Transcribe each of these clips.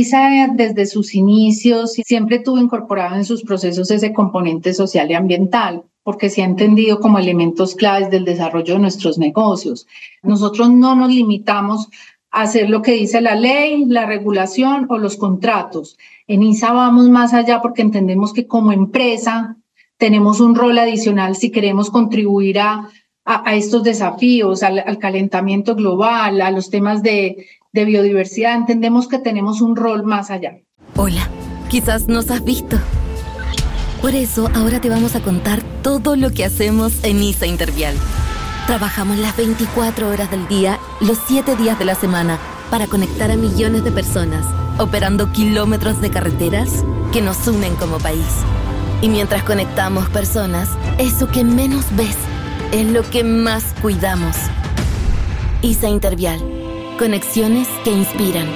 ISA desde sus inicios siempre tuvo incorporado en sus procesos ese componente social y ambiental porque se ha entendido como elementos claves del desarrollo de nuestros negocios. Nosotros no nos limitamos a hacer lo que dice la ley, la regulación o los contratos. En ISA vamos más allá porque entendemos que como empresa tenemos un rol adicional si queremos contribuir a, a, estos desafíos, al, calentamiento global, a los temas de, de biodiversidad. Entendemos que tenemos un rol más allá. Hola, quizás nos has visto. Por eso ahora te vamos a contar todo lo que hacemos en ISA Intervial. Trabajamos las 24 horas del día, los 7 días de la semana, para conectar a millones de personas, operando kilómetros de carreteras que nos unen como país. Y mientras conectamos personas, eso que menos ves es lo que más cuidamos. ISA Intervial. Conexiones que inspiran.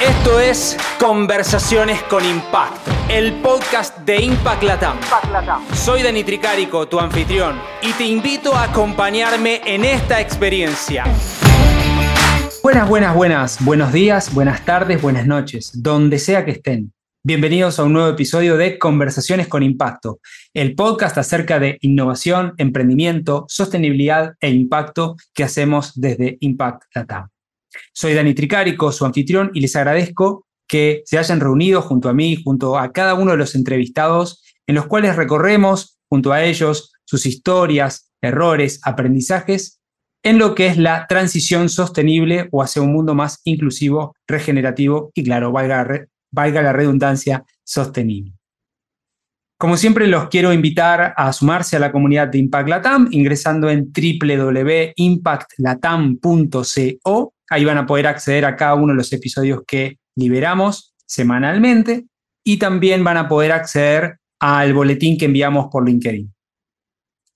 Esto es Conversaciones con Impacto, el podcast de Impact Latam. Soy Dani Tricarico, tu anfitrión, y te invito a acompañarme en esta experiencia. Buenas, buenas, buenas. Buenos días, buenas tardes, buenas noches, donde sea que estén. Bienvenidos a un nuevo episodio de Conversaciones con Impacto, el podcast acerca de innovación, emprendimiento, sostenibilidad e impacto que hacemos desde Impact Latam. Soy Dani Tricarico, su anfitrión, y les agradezco que se hayan reunido junto a mí, junto a cada uno de los entrevistados, en los cuales recorremos junto a ellos sus historias, errores, aprendizajes en lo que es la transición sostenible o hacia un mundo más inclusivo, regenerativo y, claro, valga, valga la redundancia, sostenible. Como siempre, los quiero invitar a sumarse a la comunidad de Impact Latam ingresando en www.impactlatam.co Ahí van a poder acceder a cada uno de los episodios que liberamos semanalmente y también van a poder acceder al boletín que enviamos por LinkedIn.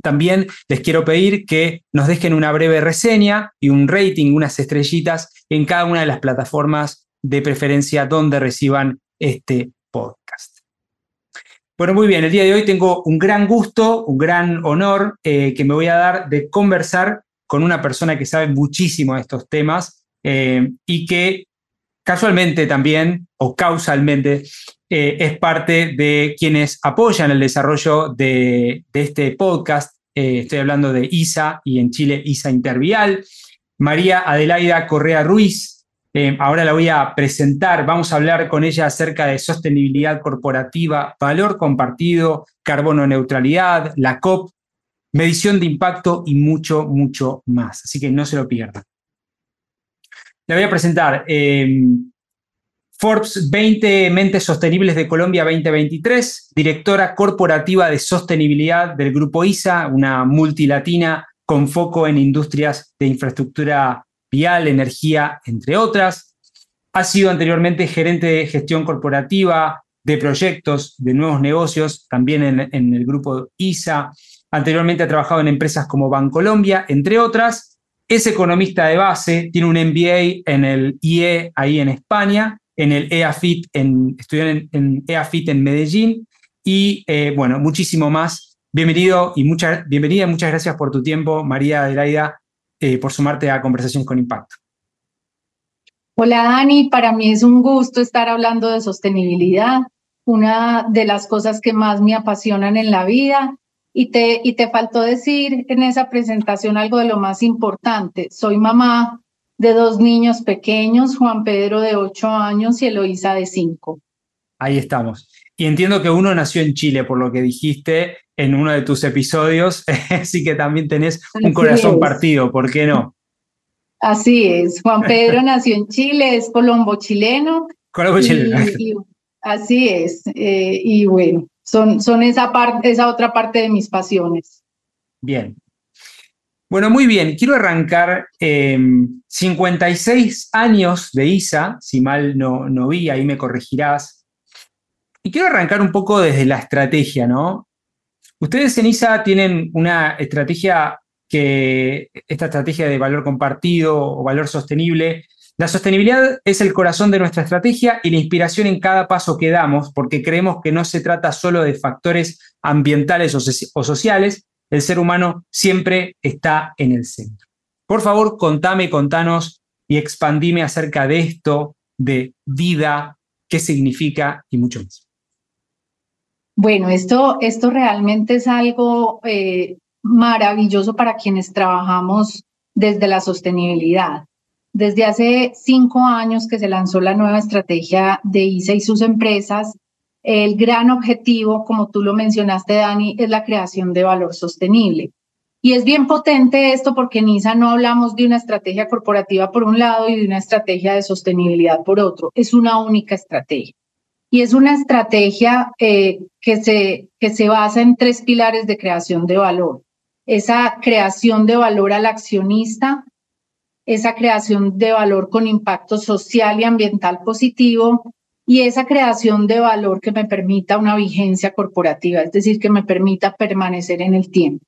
También les quiero pedir que nos dejen una breve reseña y un rating, unas estrellitas en cada una de las plataformas de preferencia donde reciban este podcast. Bueno, muy bien, el día de hoy tengo un gran gusto, un gran honor eh, que me voy a dar de conversar con una persona que sabe muchísimo de estos temas eh, y que casualmente también o causalmente eh, es parte de quienes apoyan el desarrollo de, este podcast. Estoy hablando de ISA y en Chile ISA Intervial. María Adelaida Correa Ruiz, ahora la voy a presentar. Vamos a hablar con ella acerca de sostenibilidad corporativa, valor compartido, carbono neutralidad, la COP, medición de impacto y mucho, mucho más. Así que no se lo pierdan. Le voy a presentar em, Forbes 20 Mentes Sostenibles de Colombia 2023, directora corporativa de sostenibilidad del Grupo ISA, una multilatina con foco en industrias de infraestructura vial, energía, entre otras. Ha sido anteriormente gerente de gestión corporativa, de proyectos, de nuevos negocios, también en, el grupo ISA. Anteriormente ha trabajado en empresas como Bancolombia, entre otras, es economista de base, tiene un MBA en el IE ahí en España, en el EAFIT, en, estudió en, EAFIT en Medellín y eh, bueno, muchísimo más. Bienvenido y mucha, bienvenida muchas gracias por tu tiempo, María Adelaida, eh, por sumarte a Conversación con Impacto. Hola Dani, para mí es un gusto estar hablando de sostenibilidad, una de las cosas que más me apasionan en la vida y te, y te faltó decir en esa presentación algo de lo más importante. Soy mamá de dos niños pequeños, Juan Pedro de ocho años y Eloísa de cinco. Ahí estamos. Y entiendo que uno nació en Chile, por lo que dijiste en uno de tus episodios, así que también tenés un corazón partido, ¿por qué no? Así es, Juan Pedro nació en Chile, es colombo chileno. Colombo chileno. así es, eh, y bueno, son, esa, parte, esa otra parte de mis pasiones. Bien. Bueno, muy bien. Quiero arrancar 56 em, años de ISA, si mal no, no vi, ahí me corregirás. Y quiero arrancar un poco desde la estrategia, ¿no? Ustedes en ISA tienen una estrategia que, esta estrategia de valor compartido o valor sostenible, la sostenibilidad es el corazón de nuestra estrategia y la inspiración en cada paso que damos, porque creemos que no se trata solo de factores ambientales o, sociales, el ser humano siempre está en el centro. Por favor, contame, contanos y expandime acerca de esto, de vida, qué significa y mucho más. Bueno, esto, esto realmente es algo eh, maravilloso para quienes trabajamos desde la sostenibilidad. Desde hace cinco años que se lanzó la nueva estrategia de ISA y sus empresas, el gran objetivo, como tú lo mencionaste, Dani, es la creación de valor sostenible. Y es bien potente esto porque en ISA no hablamos de una estrategia corporativa por un lado y de una estrategia de sostenibilidad por otro. Es una única estrategia. Y es una estrategia eh, que, se, que se basa en tres pilares de creación de valor. Esa creación de valor al accionista, esa creación de valor con impacto social y ambiental positivo y esa creación de valor que me permita una vigencia corporativa, es decir, que me permita permanecer en el tiempo.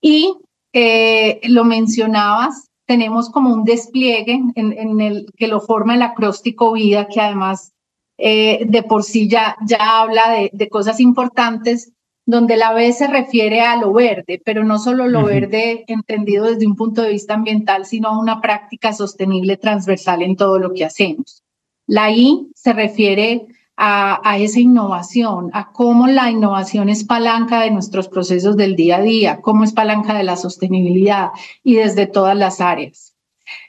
Y eh, lo mencionabas, tenemos como un despliegue en, el que lo forma el acróstico vida, que además eh, de por sí ya, ya habla de, de, cosas importantes, donde la B se refiere a lo verde, pero no solo lo verde entendido desde un punto de vista ambiental, sino a una práctica sostenible transversal en todo lo que hacemos. La I se refiere a, esa innovación, a cómo la innovación es palanca de nuestros procesos del día a día, cómo es palanca de la sostenibilidad y desde todas las áreas.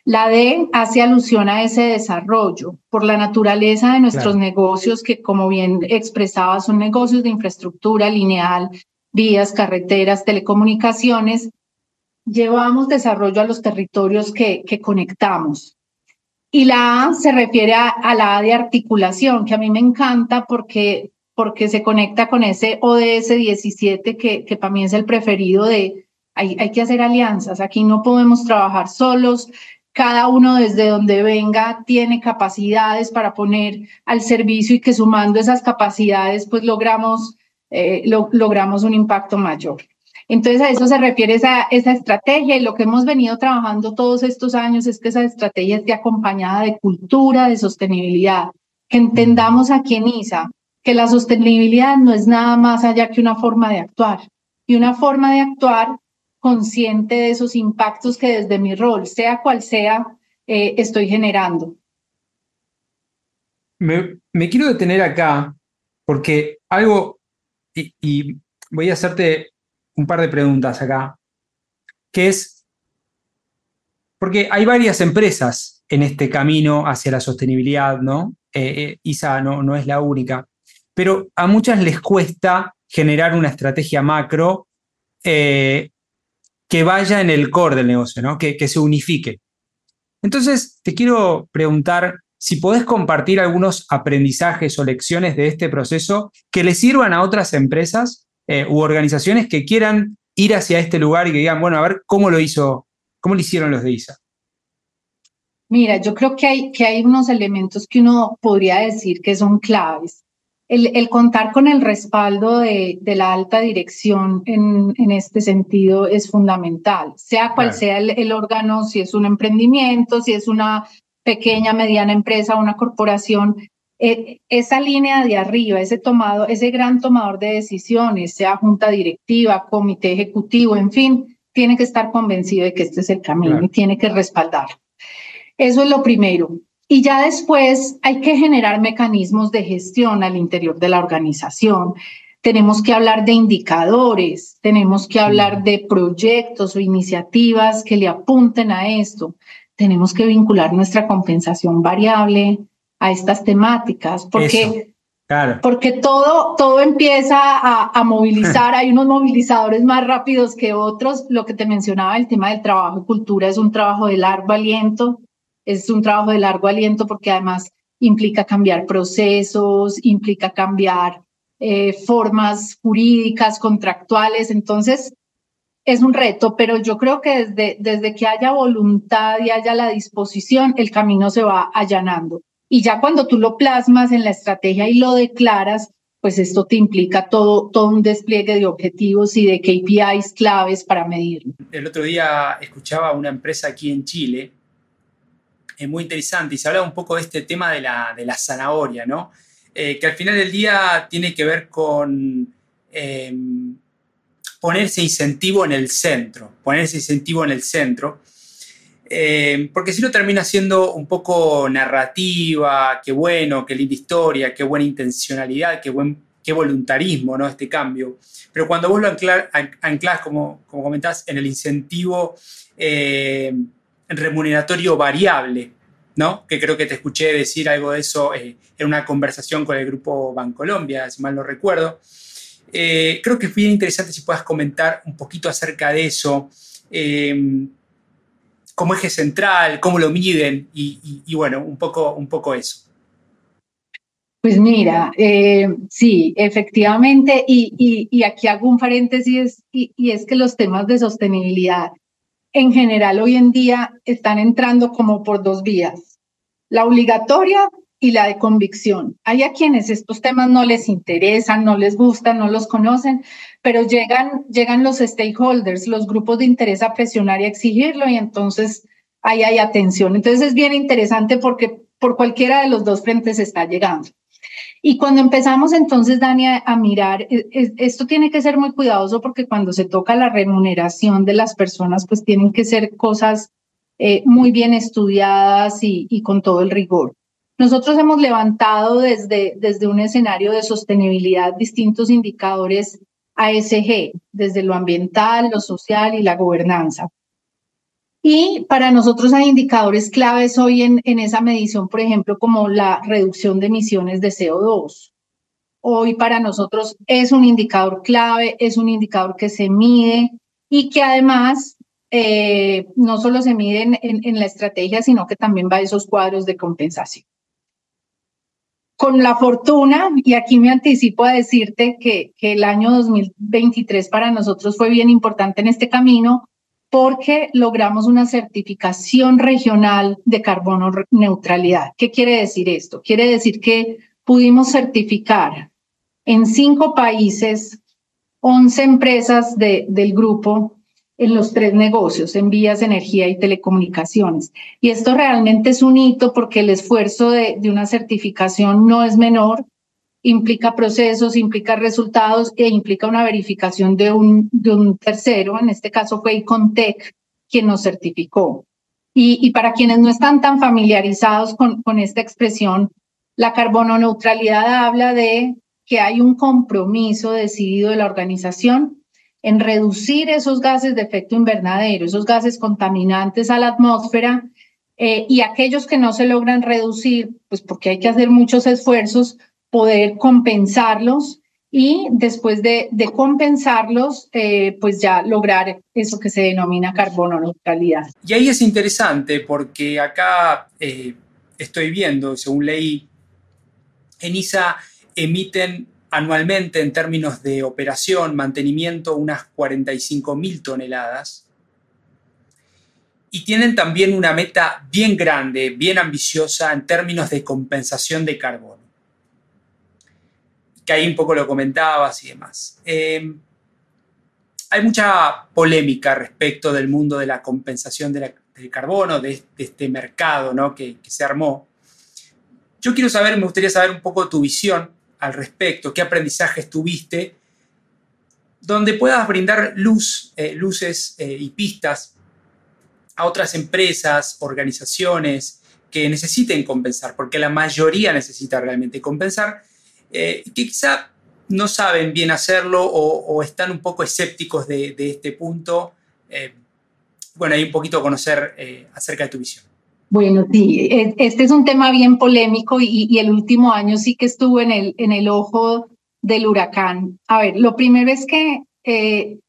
La D hace alusión a ese desarrollo por la naturaleza de nuestros negocios, que como bien expresaba, son negocios de infraestructura lineal, vías, carreteras, telecomunicaciones. Llevamos desarrollo a los territorios que, que conectamos. Y la A se refiere a, la A de articulación, que a mí me encanta porque, porque se conecta con ese ODS 17, que, que para mí es el preferido de, hay, hay que hacer alianzas, aquí no podemos trabajar solos, cada uno desde donde venga tiene capacidades para poner al servicio y que sumando esas capacidades pues logramos, eh, logramos un impacto mayor. Entonces a eso se refiere esa, estrategia y lo que hemos venido trabajando todos estos años es que esa estrategia esté acompañada de cultura, de sostenibilidad, que entendamos aquí en ISA que la sostenibilidad no es nada más allá que una forma de actuar y una forma de actuar consciente de esos impactos que desde mi rol, sea cual sea, eh, estoy generando. Me, quiero detener acá porque algo, y, voy a hacerte un par de preguntas acá, que es, porque hay varias empresas en este camino hacia la sostenibilidad, ¿no? Eh, eh, ISA no, no es la única, pero a muchas les cuesta generar una estrategia macro que vaya en el core del negocio, ¿no? Que, que se unifique. Entonces, te quiero preguntar si podés compartir algunos aprendizajes o lecciones de este proceso que le sirvan a otras empresas eh, u organizaciones que quieran ir hacia este lugar y que digan, bueno, a ver cómo lo hizo, cómo lo hicieron los de ISA. Mira, yo creo que hay, que hay unos elementos que uno podría decir que son claves. El, contar con el respaldo de, la alta dirección en, en, este sentido es fundamental, sea cual sea el, el, órgano, si es un emprendimiento, si es una pequeña, mediana empresa, una corporación, eh, esa línea de arriba, ese tomado, ese gran tomador de decisiones, sea junta directiva, comité ejecutivo, en fin, tiene que estar convencido de que este es el camino y tiene que respaldar. Eso es lo primero. Y ya después hay que generar mecanismos de gestión al interior de la organización. Tenemos que hablar de indicadores, tenemos que hablar de proyectos o iniciativas que le apunten a esto. Tenemos que vincular nuestra compensación variable, a estas temáticas, porque, porque todo, todo empieza a, movilizar, hay unos movilizadores más rápidos que otros, lo que te mencionaba, el tema del trabajo y cultura es un trabajo de largo aliento, es un trabajo de largo aliento porque además implica cambiar procesos, implica cambiar eh, formas jurídicas, contractuales, entonces es un reto, pero yo creo que desde, desde que haya voluntad y haya la disposición, el camino se va allanando. Y ya cuando tú lo plasmas en la estrategia y lo declaras, pues esto te implica todo, todo un despliegue de objetivos y de KPIs claves para medirlo. El otro día escuchaba una empresa aquí en Chile, es muy interesante, y se hablaba un poco de este tema de la, de la zanahoria, ¿no? Eh, que al final del día tiene que ver con em, ponerse incentivo en el centro, ponerse incentivo en el centro. Eh, porque si no termina siendo un poco narrativa, qué bueno, qué linda historia, qué buena intencionalidad, qué, buen, qué voluntarismo, ¿no? Este cambio. Pero cuando vos lo anclás, como, como comentás, en el incentivo eh, remuneratorio variable, ¿no? Que creo que te escuché decir algo de eso eh, en una conversación con el grupo Bancolombia, si mal no recuerdo. creo que es bien interesante si puedas comentar un poquito acerca de eso como eje central, cómo lo miden y, bueno, un poco, un poco eso. Pues mira, eh, sí, efectivamente, y, aquí hago un paréntesis, y es que los temas de sostenibilidad en general hoy en día están entrando como por dos vías, la obligatoria y la de convicción. Hay a quienes estos temas no les interesan, no les gustan, no los conocen, pero llegan, llegan los stakeholders, los grupos de interés a presionar y a exigirlo y entonces ahí hay atención. Entonces es bien interesante porque por cualquiera de los dos frentes está llegando. Y cuando empezamos entonces, Dani, a, mirar, e, e, esto tiene que ser muy cuidadoso porque cuando se toca la remuneración de las personas, pues tienen que ser cosas eh, muy bien estudiadas y, y con todo el rigor. Nosotros hemos levantado desde, desde un escenario de sostenibilidad distintos indicadores ASG, desde lo ambiental, lo social y la gobernanza. Y para nosotros hay indicadores claves hoy en, en esa medición, por ejemplo, como la reducción de emisiones de CO2. Hoy para nosotros es un indicador clave, es un indicador que se mide y que además eh, no solo se mide en, en, la estrategia, sino que también va a esos cuadros de compensación con la fortuna, y aquí me anticipo a decirte que, que, el año 2023 para nosotros fue bien importante en este camino porque logramos una certificación regional de carbono neutralidad. ¿Qué quiere decir esto? Quiere decir que pudimos certificar en cinco países 11 empresas de, del grupo en los tres negocios, en vías, energía y telecomunicaciones. Y esto realmente es un hito porque el esfuerzo de, una certificación no es menor, implica procesos, implica resultados e implica una verificación de un, de un tercero, en este caso fue Icontec quien nos certificó. Y, para quienes no están tan familiarizados con, con esta expresión, la carbono neutralidad habla de que hay un compromiso decidido de la organización en reducir esos gases de efecto invernadero, esos gases contaminantes a la atmósfera, eh, y aquellos que no se logran reducir, pues porque hay que hacer muchos esfuerzos, poder compensarlos y después de, compensarlos, eh, pues ya lograr eso que se denomina carbono neutralidad. Y ahí es interesante porque acá eh, estoy viendo, según ley, ENISA emiten anualmente en términos de operación, mantenimiento, unas 45 mil toneladas. Y tienen también una meta bien grande, bien ambiciosa en términos de compensación de carbono. Que ahí un poco lo comentabas y demás. Eh, hay mucha polémica respecto del mundo de la compensación del carbono, de, este mercado ¿no? que, se armó. Yo quiero saber, me gustaría saber un poco tu visión al respecto, qué aprendizajes tuviste, donde puedas brindar luz, eh, luces eh, y pistas a otras empresas, organizaciones que necesiten compensar, porque la mayoría necesita realmente compensar, eh, que quizá no saben bien hacerlo o, están un poco escépticos de, este punto. bueno, hay un poquito conocer acerca de tu visión. Bueno, sí, e, este es un tema bien polémico y, el último año sí que estuvo en el, en el ojo del huracán. A ver, lo primero es que eh,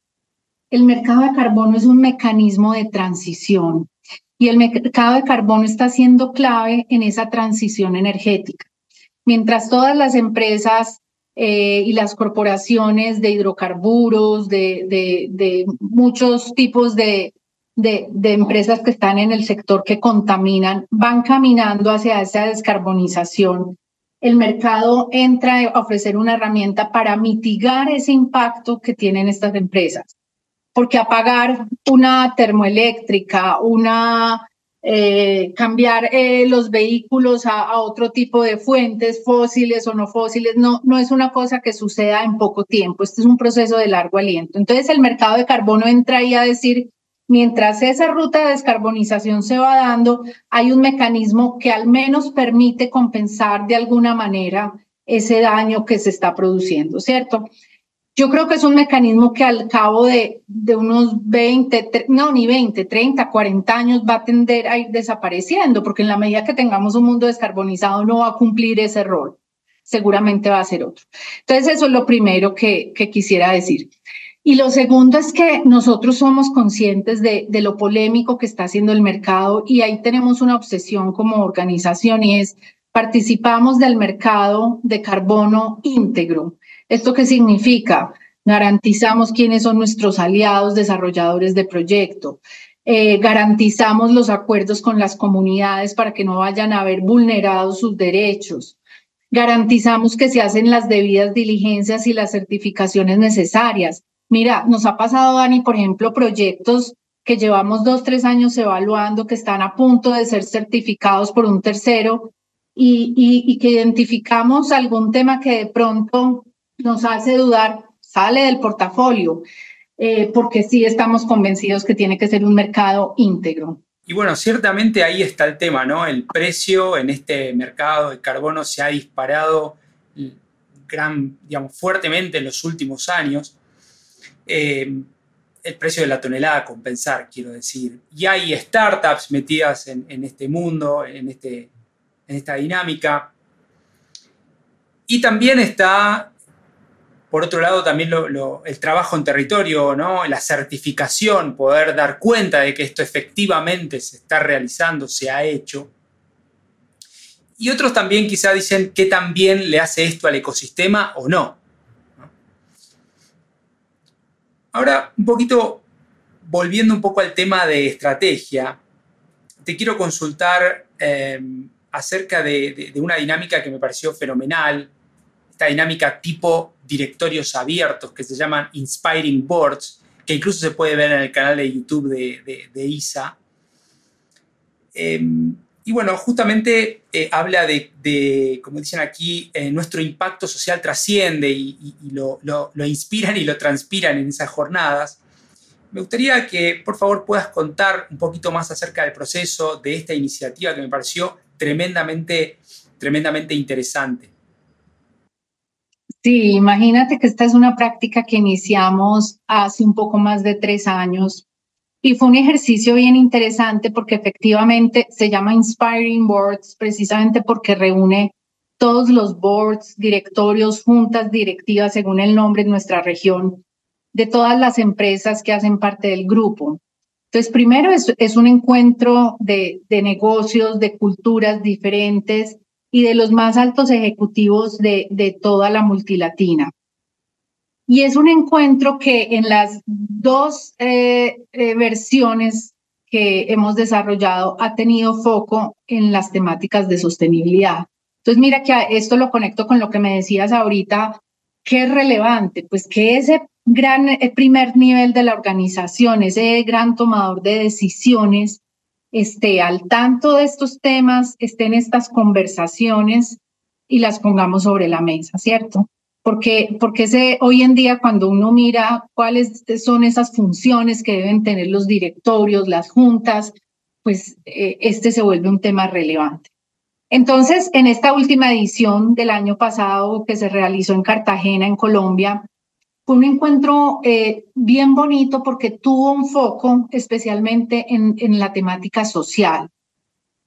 el mercado de carbono es un mecanismo de transición y el mercado de carbono está siendo clave en esa transición energética. Mientras todas las empresas eh, y las corporaciones de hidrocarburos, de, muchos tipos de, de, empresas que están en el sector que contaminan van caminando hacia esa descarbonización. El mercado entra a ofrecer una herramienta para mitigar ese impacto que tienen estas empresas. Porque apagar una termoeléctrica, una eh, cambiar eh, los vehículos a, otro tipo de fuentes fósiles o no fósiles, no, no es una cosa que suceda en poco tiempo, este es un proceso de largo aliento. Entonces el mercado de carbono entra ahí a decir, Mientras esa ruta de descarbonización se va dando, hay un mecanismo que al menos permite compensar de alguna manera ese daño que se está produciendo, ¿cierto? Yo creo que es un mecanismo que al cabo de, de, unos 20, no, ni 20, 30, 40 años va a tender a ir desapareciendo, porque en la medida que tengamos un mundo descarbonizado no va a cumplir ese rol. Seguramente va a ser otro. Entonces, eso es lo primero que, que quisiera decir. Y lo segundo es que nosotros somos conscientes de, de lo polémico que está haciendo el mercado y ahí tenemos una obsesión como organización y es participamos del mercado de carbono íntegro. ¿Esto qué significa? Garantizamos quiénes son nuestros aliados desarrolladores de proyecto. Eh, garantizamos los acuerdos con las comunidades para que no vayan a haber vulnerado sus derechos. Garantizamos que se hacen las debidas diligencias y las certificaciones necesarias. Mira, nos ha pasado, Dani, por ejemplo, proyectos que llevamos dos, tres años evaluando, que están a punto de ser certificados por un tercero y, y que identificamos algún tema que de pronto nos hace dudar, sale del portafolio, eh, porque sí estamos convencidos que tiene que ser un mercado íntegro. Y bueno, ciertamente ahí está el tema, ¿no? El precio en este mercado de carbono se ha disparado gran, digamos, fuertemente en los últimos años. Eh, el precio de la tonelada a compensar, quiero decir. Y hay startups metidas en, en este mundo, en, este, esta dinámica. Y también está por otro lado, también el trabajo en territorio, ¿no? la certificación, poder dar cuenta de que esto efectivamente se está realizando, se ha hecho. Y otros también quizá dicen que también le hace esto al ecosistema o no. Ahora, un poquito, volviendo un poco al tema de estrategia, te quiero consultar eh, acerca de una dinámica que me pareció fenomenal, esta dinámica tipo directorios abiertos que se llaman Inspiring Boards, que incluso se puede ver en el canal de YouTube de, ISA. Em, y bueno, justamente eh, habla de, como dicen aquí, eh, nuestro impacto social trasciende y, lo, lo, inspiran y lo transpiran en esas jornadas. Me gustaría que por favor puedas contar un poquito más acerca del proceso de esta iniciativa que me pareció tremendamente, tremendamente interesante. Sí, imagínate que esta es una práctica que iniciamos hace un poco más de tres años y fue un ejercicio bien interesante porque efectivamente se llama Inspiring Boards precisamente porque reúne todos los boards, directorios, juntas directivas, según el nombre en nuestra región, de todas las empresas que hacen parte del grupo. Entonces, primero es, es un encuentro de, de negocios, de culturas diferentes, y de los más altos ejecutivos de, de toda la multilatina. Y es un encuentro que en las dos eh, eh, versiones que hemos desarrollado ha tenido foco en las temáticas de sostenibilidad. Entonces, mira que esto lo conecto con lo que me decías ahorita, ¿qué es relevante? Pues que ese gran eh, primer nivel de la organización, ese gran tomador de decisiones, esté al tanto de estos temas, estén estas conversaciones y las pongamos sobre la mesa, ¿cierto? Porque, porque hoy en día cuando uno mira cuáles son esas funciones que deben tener los directorios, las juntas, pues eh, este se vuelve un tema relevante. Entonces, en esta última edición del año pasado que se realizó en Cartagena, en Colombia, fue un encuentro eh, bien bonito porque tuvo un foco especialmente en, la temática social.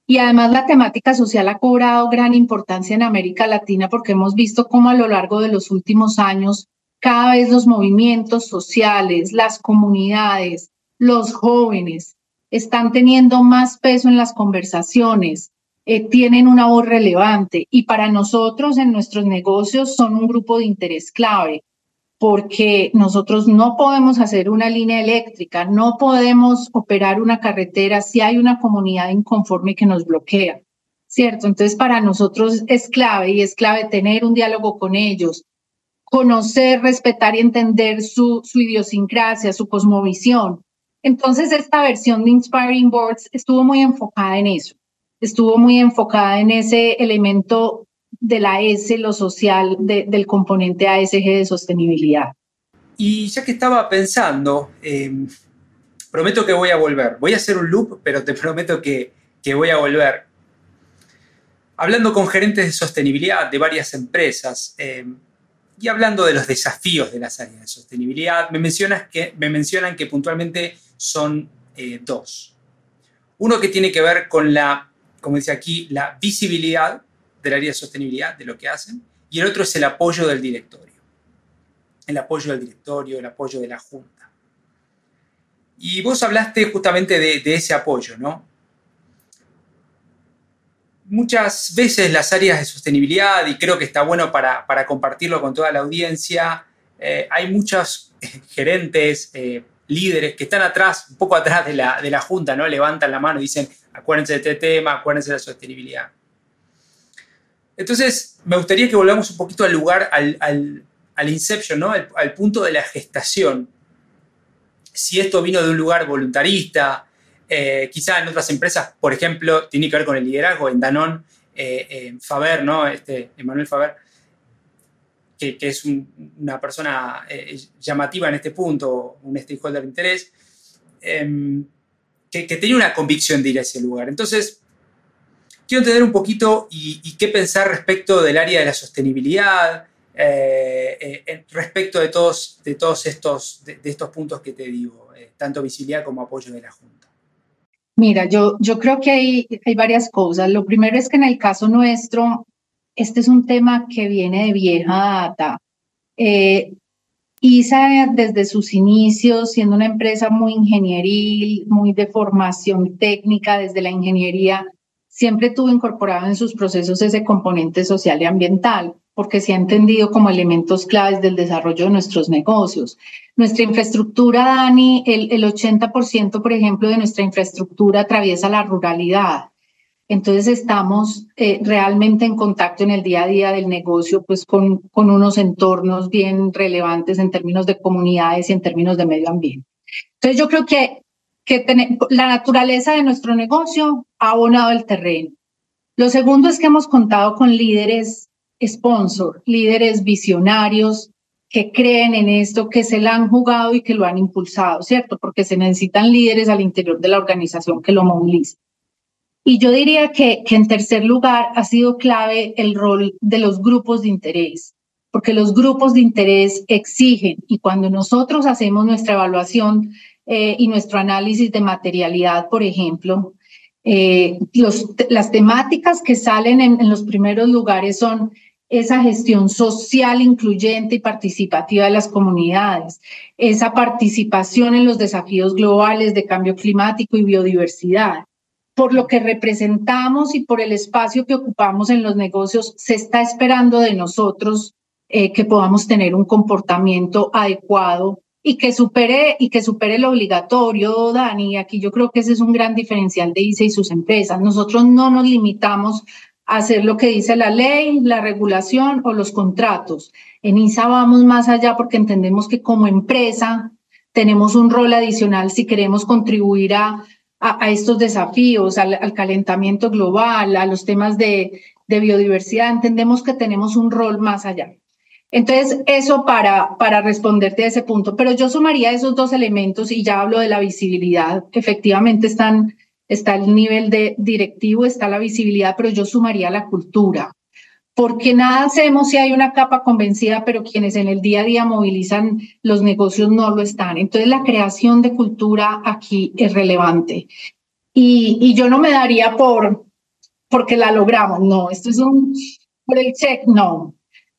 Y además la temática social ha cobrado gran importancia en América Latina porque hemos visto cómo a lo largo de los últimos años cada vez los movimientos sociales, las comunidades, los jóvenes están teniendo más peso en las conversaciones, eh, tienen una voz relevante y para nosotros en nuestros negocios son un grupo de interés clave porque nosotros no podemos hacer una línea eléctrica, no podemos operar una carretera si hay una comunidad inconforme que nos bloquea, ¿cierto? Entonces, para nosotros es clave y es clave tener un diálogo con ellos, conocer, respetar y entender su, su idiosincrasia, su cosmovisión. Entonces, esta versión de Inspiring Boards estuvo muy enfocada en eso, estuvo muy enfocada en ese elemento de la S, lo social, del componente ASG de sostenibilidad. Y ya que estaba pensando, em, prometo que voy a volver. Voy a hacer un loop, pero te prometo que, que voy a volver. Hablando con gerentes de sostenibilidad de varias empresas eh, y hablando de los desafíos de las áreas de sostenibilidad, me, mencionas que, me mencionan que puntualmente son eh, dos. Uno que tiene que ver con la, como dice aquí, la visibilidad del área de sostenibilidad, de lo que hacen, y el otro es el apoyo del directorio. El apoyo del directorio, el apoyo de la Junta. Y vos hablaste justamente de, ese apoyo, ¿no? Muchas veces las áreas de sostenibilidad, y creo que está bueno para, compartirlo con toda la audiencia, eh, hay muchos gerentes, eh, líderes que están atrás, un poco atrás de la, de la Junta, ¿no? Levantan la mano y dicen, acuérdense de este tema, acuérdense de la sostenibilidad. Entonces, me gustaría que volvamos un poquito al lugar, al, al, inception, ¿no? Al, punto de la gestación. Si esto vino de un lugar voluntarista, eh, quizá en otras empresas, por ejemplo, tiene que ver con el liderazgo, en Danone, eh, Faber, ¿no? Este, Emmanuel Faber, que, es una persona eh, llamativa en este punto, un stakeholder de interés, em, que, que, tenía una convicción de ir a ese lugar. Entonces, quiero entender un poquito y, qué pensar respecto del área de la sostenibilidad, eh, eh, respecto de todos, de todos estos, de, estos puntos que te digo, tanto visibilidad como apoyo de la Junta. Mira, yo, yo creo que hay, hay varias cosas. Lo primero es que en el caso nuestro, este es un tema que viene de vieja data. Eh, ISA desde sus inicios, siendo una empresa muy ingenieril, muy de formación técnica desde la ingeniería, siempre tuvo incorporado en sus procesos ese componente social y ambiental, porque se ha entendido como elementos claves del desarrollo de nuestros negocios. Nuestra infraestructura, Dani, el, el 80%, por ejemplo, de nuestra infraestructura atraviesa la ruralidad. Entonces estamos eh, realmente en contacto en el día a día del negocio, pues con, con unos entornos bien relevantes en términos de comunidades y en términos de medio ambiente. Entonces yo creo que, que la naturaleza de nuestro negocio ha abonado el terreno. Lo segundo es que hemos contado con líderes sponsor, líderes visionarios que creen en esto, que se la han jugado y que lo han impulsado, ¿cierto? Porque se necesitan líderes al interior de la organización que lo movilicen. Y yo diría que, que en tercer lugar ha sido clave el rol de los grupos de interés, porque los grupos de interés exigen y cuando nosotros hacemos nuestra evaluación eh, y nuestro análisis de materialidad, por ejemplo, eh, las temáticas que salen en, en los primeros lugares son esa gestión social incluyente y participativa de las comunidades, esa participación en los desafíos globales de cambio climático y biodiversidad, por lo que representamos y por el espacio que ocupamos en los negocios, se está esperando de nosotros eh, que podamos tener un comportamiento adecuado y que supere y que supere lo obligatorio, Dani. Aquí yo creo que ese es un gran diferencial de ICE y sus empresas. Nosotros no nos limitamos a hacer lo que dice la ley, la regulación o los contratos. En ISA vamos más allá porque entendemos que como empresa tenemos un rol adicional si queremos contribuir a a, estos desafíos, al, calentamiento global, a los temas de, de biodiversidad, entendemos que tenemos un rol más allá. Entonces, eso para, para responderte a ese punto. Pero yo sumaría esos dos elementos y ya hablo de la visibilidad. Efectivamente están, está el nivel de directivo, está la visibilidad, pero yo sumaría la cultura porque nada hacemos si hay una capa convencida, pero quienes en el día a día movilizan los negocios no lo están. Entonces la creación de cultura aquí es relevante. Y, y yo no me daría por porque la logramos, no, esto es un, por el check, no.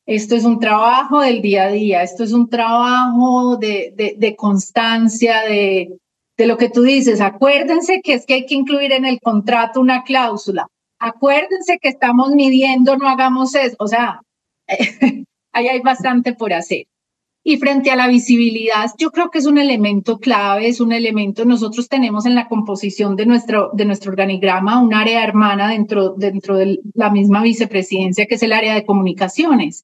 Esto es un trabajo del día a día, esto es un trabajo de, de, constancia, de, de lo que tú dices. Acuérdense que es que hay que incluir en el contrato una cláusula acuérdense que estamos midiendo, no hagamos eso. O sea, ahí hay bastante por hacer. Y frente a la visibilidad, yo creo que es un elemento clave, es un elemento, nosotros tenemos en la composición de nuestro, de nuestro organigrama un área hermana dentro, dentro de la misma vicepresidencia, que es el área de comunicaciones.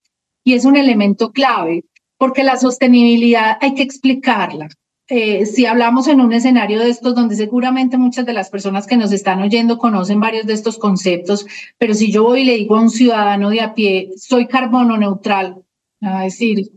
Y es un elemento clave, porque la sostenibilidad hay que explicarla. Eh, si hablamos en un escenario de estos donde seguramente muchas de las personas que nos están oyendo conocen varios de estos conceptos, pero si yo voy y le digo a un ciudadano de a pie, soy carbono neutral, va a decir,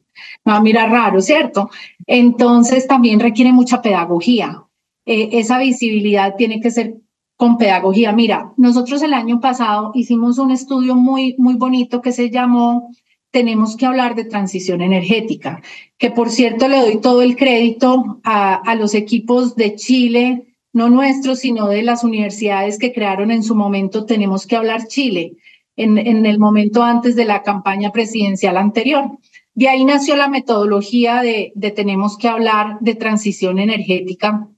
va a mirar raro, ¿cierto? Entonces también requiere mucha pedagogía. eh, esa visibilidad tiene que ser con pedagogía. Mira, nosotros el año pasado hicimos un estudio muy, muy bonito que se llamó Tenemos que hablar de transición energética, que por cierto le doy todo el crédito a, a los equipos de Chile, no nuestros, sino de las universidades que crearon en su momento Tenemos que hablar Chile, en, en el momento antes de la campaña presidencial anterior. De ahí nació la metodología de, de tenemos que hablar de transición energética.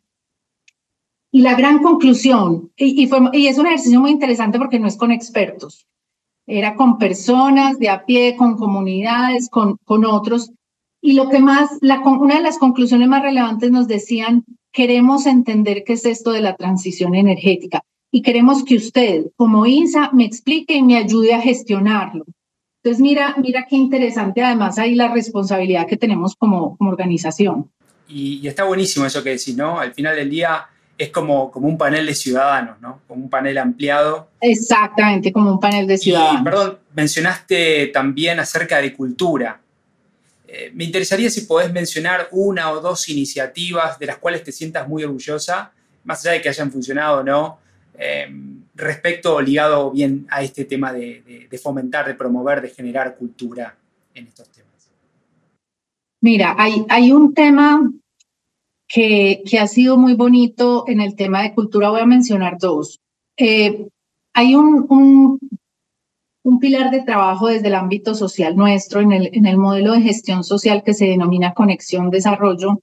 Y la gran conclusión, y, y, fue, y es un ejercicio muy interesante porque no es con expertos, era con personas de a pie, con comunidades, con, con otros. Y lo que más, una de las conclusiones más relevantes nos decían, queremos entender qué es esto de la transición energética y queremos que usted, como INSA, me explique y me ayude a gestionarlo. Entonces, mira, mira qué interesante además ahí la responsabilidad que tenemos como, como organización. Y, y, está buenísimo eso que decís, ¿no? Al final del día es como, como un panel de ciudadanos, ¿no? Como un panel ampliado. Exactamente, como un panel de ciudadanos. Y, perdón, mencionaste también acerca de cultura. Eh, me interesaría si podés mencionar una o dos iniciativas de las cuales te sientas muy orgullosa, más allá de que hayan funcionado o no, eh, respecto ligado bien a este tema de, de, de, fomentar, de promover, de generar cultura en estos temas? Mira, hay, hay un tema que, ha sido muy bonito en el tema de cultura. Voy a mencionar dos. Eh, hay un, un, un, pilar de trabajo desde el ámbito social nuestro en el, en el modelo de gestión social que se denomina conexión desarrollo,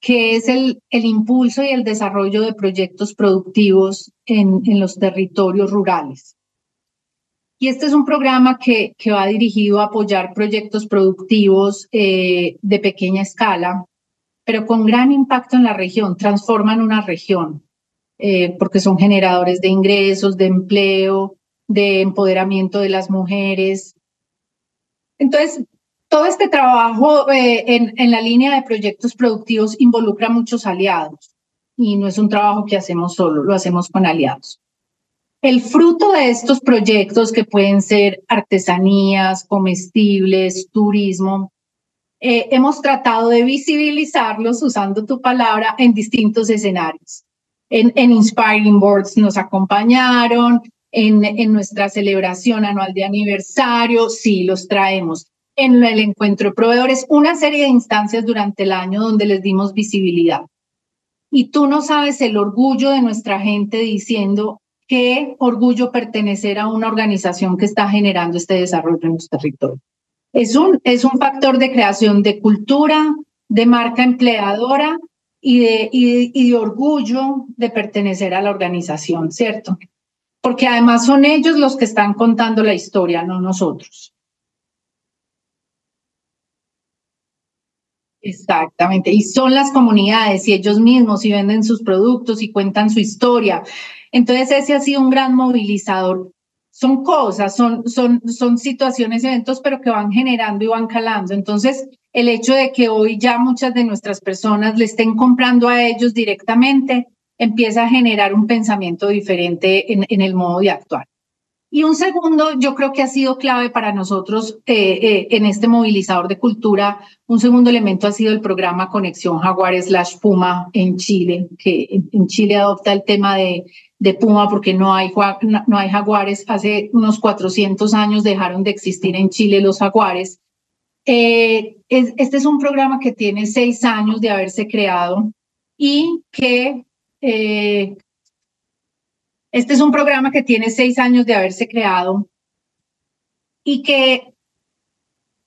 que es el, el impulso y el desarrollo de proyectos productivos en, en los territorios rurales. Y este es un programa que, que va dirigido a apoyar proyectos productivos eh, de pequeña escala, pero con gran impacto en la región, transforman una región, eh, porque son generadores de ingresos, de empleo, de empoderamiento de las mujeres. Entonces, todo este trabajo eh, en, en, la línea de proyectos productivos involucra muchos aliados y no es un trabajo que hacemos solo, lo hacemos con aliados. El fruto de estos proyectos, que pueden ser artesanías, comestibles, turismo, eh, hemos tratado de visibilizarlos, usando tu palabra, en distintos escenarios. En, en Inspiring Boards nos acompañaron, en, en nuestra celebración anual de aniversario, sí, los traemos en el encuentro de proveedores, una serie de instancias durante el año donde les dimos visibilidad. Y tú no sabes el orgullo de nuestra gente diciendo qué orgullo pertenecer a una organización que está generando este desarrollo en los territorios. Es un, es un factor de creación de cultura, de marca empleadora y de, y, y de orgullo de pertenecer a la organización, ¿cierto? Porque además son ellos los que están contando la historia, no nosotros. Exactamente, y son las comunidades y ellos mismos y venden sus productos y cuentan su historia. Entonces ese ha sido un gran movilizador. Son cosas, son, son, son situaciones, eventos, pero que van generando y van calando. Entonces el hecho de que hoy ya muchas de nuestras personas le estén comprando a ellos directamente empieza a generar un pensamiento diferente en, en el modo de actuar. Y un segundo, yo creo que ha sido clave para nosotros eh, eh, en este movilizador de cultura. Un segundo elemento ha sido el programa Conexión Jaguar slash Puma en Chile, que en, Chile adopta el tema de, de Puma porque no hay, no hay jaguares. Hace unos 400 años dejaron de existir en Chile los jaguares. Eh, es, este es un programa que tiene seis años de haberse creado y que eh, este es un programa que tiene seis años de haberse creado y que,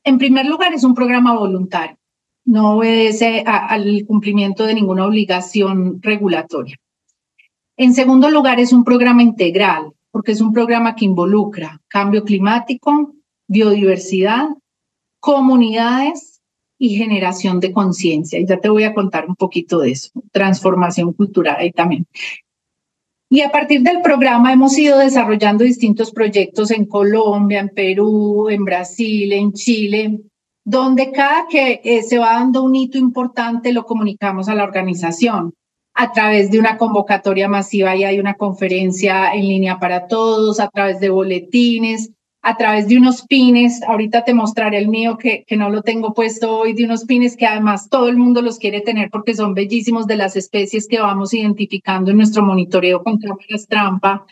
en primer lugar, es un programa voluntario. No obedece al cumplimiento de ninguna obligación regulatoria. En segundo lugar, es un programa integral, porque es un programa que involucra cambio climático, biodiversidad, comunidades y generación de conciencia. Y ya te voy a contar un poquito de eso, transformación cultural ahí también. Y a partir del programa hemos ido desarrollando distintos proyectos en Colombia, en Perú, en Brasil, en Chile, donde cada que eh, se va dando un hito importante lo comunicamos a la organización a través de una convocatoria masiva y hay una conferencia en línea para todos, a través de boletines, a través de unos pines. Ahorita te mostraré el mío que, que no lo tengo puesto hoy, de unos pines que además todo el mundo los quiere tener porque son bellísimos de las especies que vamos identificando en nuestro monitoreo con cámaras trampa.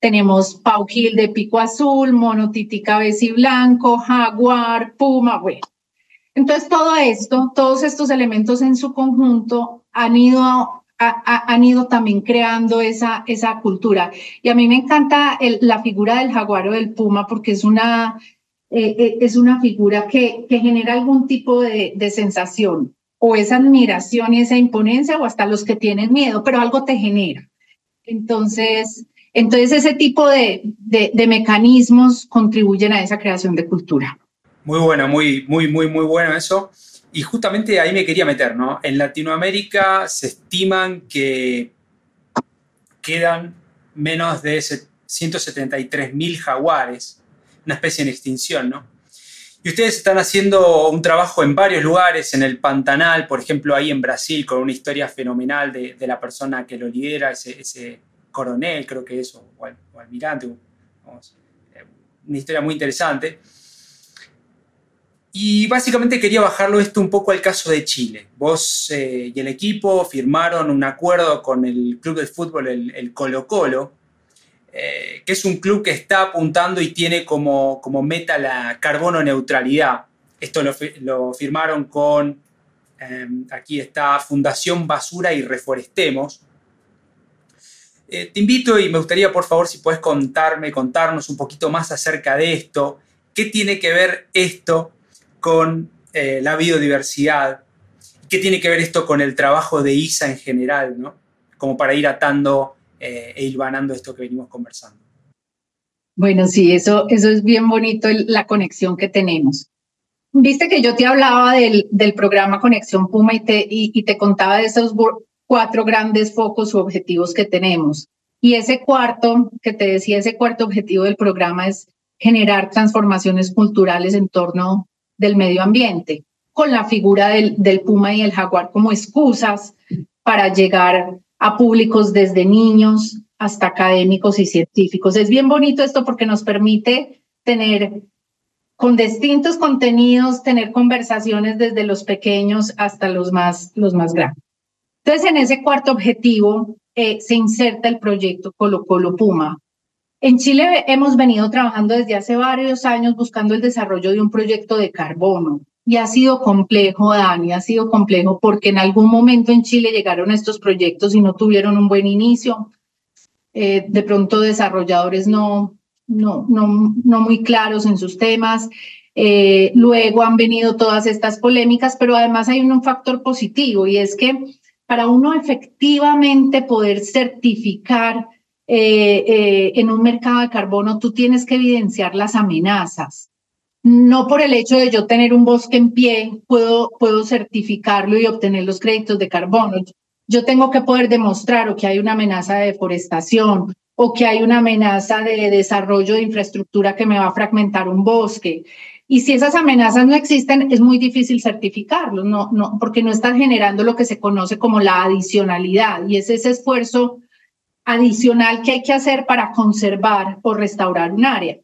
Tenemos Pau Gil de pico azul, mono titi blanco, jaguar, puma, bueno. Entonces todo esto, todos estos elementos en su conjunto han ido han ido también creando esa, esa cultura. Y a mí me encanta la figura del jaguar o del puma porque es una, eh, eh, es una figura que, que genera algún tipo de, de, sensación o esa admiración y esa imponencia o hasta los que tienen miedo, pero algo te genera. Entonces, entonces ese tipo de, de, mecanismos contribuyen a esa creación de cultura. Muy bueno, muy, muy, muy, muy bueno eso. Y justamente ahí me quería meter, ¿no? En Latinoamérica se estiman que quedan menos de 173 mil jaguares, una especie en extinción, ¿no? Y ustedes están haciendo un trabajo en varios lugares, en el Pantanal, por ejemplo, ahí en Brasil, con una historia fenomenal de, la persona que lo lidera, ese, coronel, creo que es, o, almirante, eh, una historia muy interesante. Y básicamente quería bajarlo esto un poco al caso de Chile. Vos eh, y el equipo firmaron un acuerdo con el club de fútbol, el, Colo Colo, eh, que es un club que está apuntando y tiene como, como meta la carbono neutralidad. Esto lo, firmaron con, em, aquí está, Fundación Basura y Reforestemos. Eh, te invito y me gustaría, por favor, si puedes contarme, contarnos un poquito más acerca de esto. ¿Qué tiene que ver esto con eh, la biodiversidad. ¿Qué tiene que ver esto con el trabajo de ISA en general, ¿no? Como para ir atando eh, e hilvanando esto que venimos conversando. Bueno, sí, eso, eso es bien bonito, la conexión que tenemos. Viste que yo te hablaba del, del programa Conexión Puma y te, y, te contaba de esos cuatro grandes focos o objetivos que tenemos. Y ese cuarto, que te decía, ese cuarto objetivo del programa es generar transformaciones culturales en torno del medio ambiente, con la figura del, puma y el jaguar como excusas para llegar a públicos desde niños hasta académicos y científicos. Es bien bonito esto porque nos permite tener con distintos contenidos, tener conversaciones desde los pequeños hasta los más, los más grandes. Entonces, en ese cuarto objetivo eh, se inserta el proyecto Colo Colo Puma, en Chile hemos venido trabajando desde hace varios años buscando el desarrollo de un proyecto de carbono. Y ha sido complejo, Dani, ha sido complejo porque en algún momento en Chile llegaron estos proyectos y no tuvieron un buen inicio. Eh, de pronto desarrolladores no, no, no, no muy claros en sus temas. Eh, luego han venido todas estas polémicas, pero además hay un factor positivo y es que para uno efectivamente poder certificar eh, eh, en un mercado de carbono, tú tienes que evidenciar las amenazas. No por el hecho de yo tener un bosque en pie, puedo, puedo certificarlo y obtener los créditos de carbono. Yo tengo que poder demostrar o que hay una amenaza de deforestación o que hay una amenaza de desarrollo de infraestructura que me va a fragmentar un bosque. Y si esas amenazas no existen, es muy difícil certificarlo, no, no, porque no están generando lo que se conoce como la adicionalidad y es ese esfuerzo adicional que hay que hacer para conservar o restaurar un área.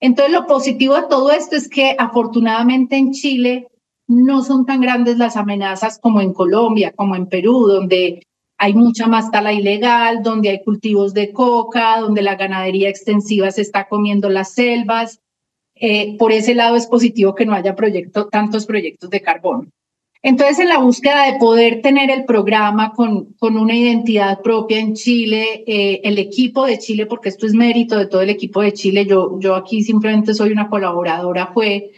Entonces, lo positivo de todo esto es que afortunadamente en Chile no son tan grandes las amenazas como en Colombia, como en Perú, donde hay mucha más tala ilegal, donde hay cultivos de coca, donde la ganadería extensiva se está comiendo las selvas. Eh, por ese lado es positivo que no haya tantos proyectos de carbono. Entonces, en la búsqueda de poder tener el programa con, con una identidad propia en Chile, eh, el equipo de Chile, porque esto es mérito de todo el equipo de Chile, yo, yo aquí simplemente soy una colaboradora, fue,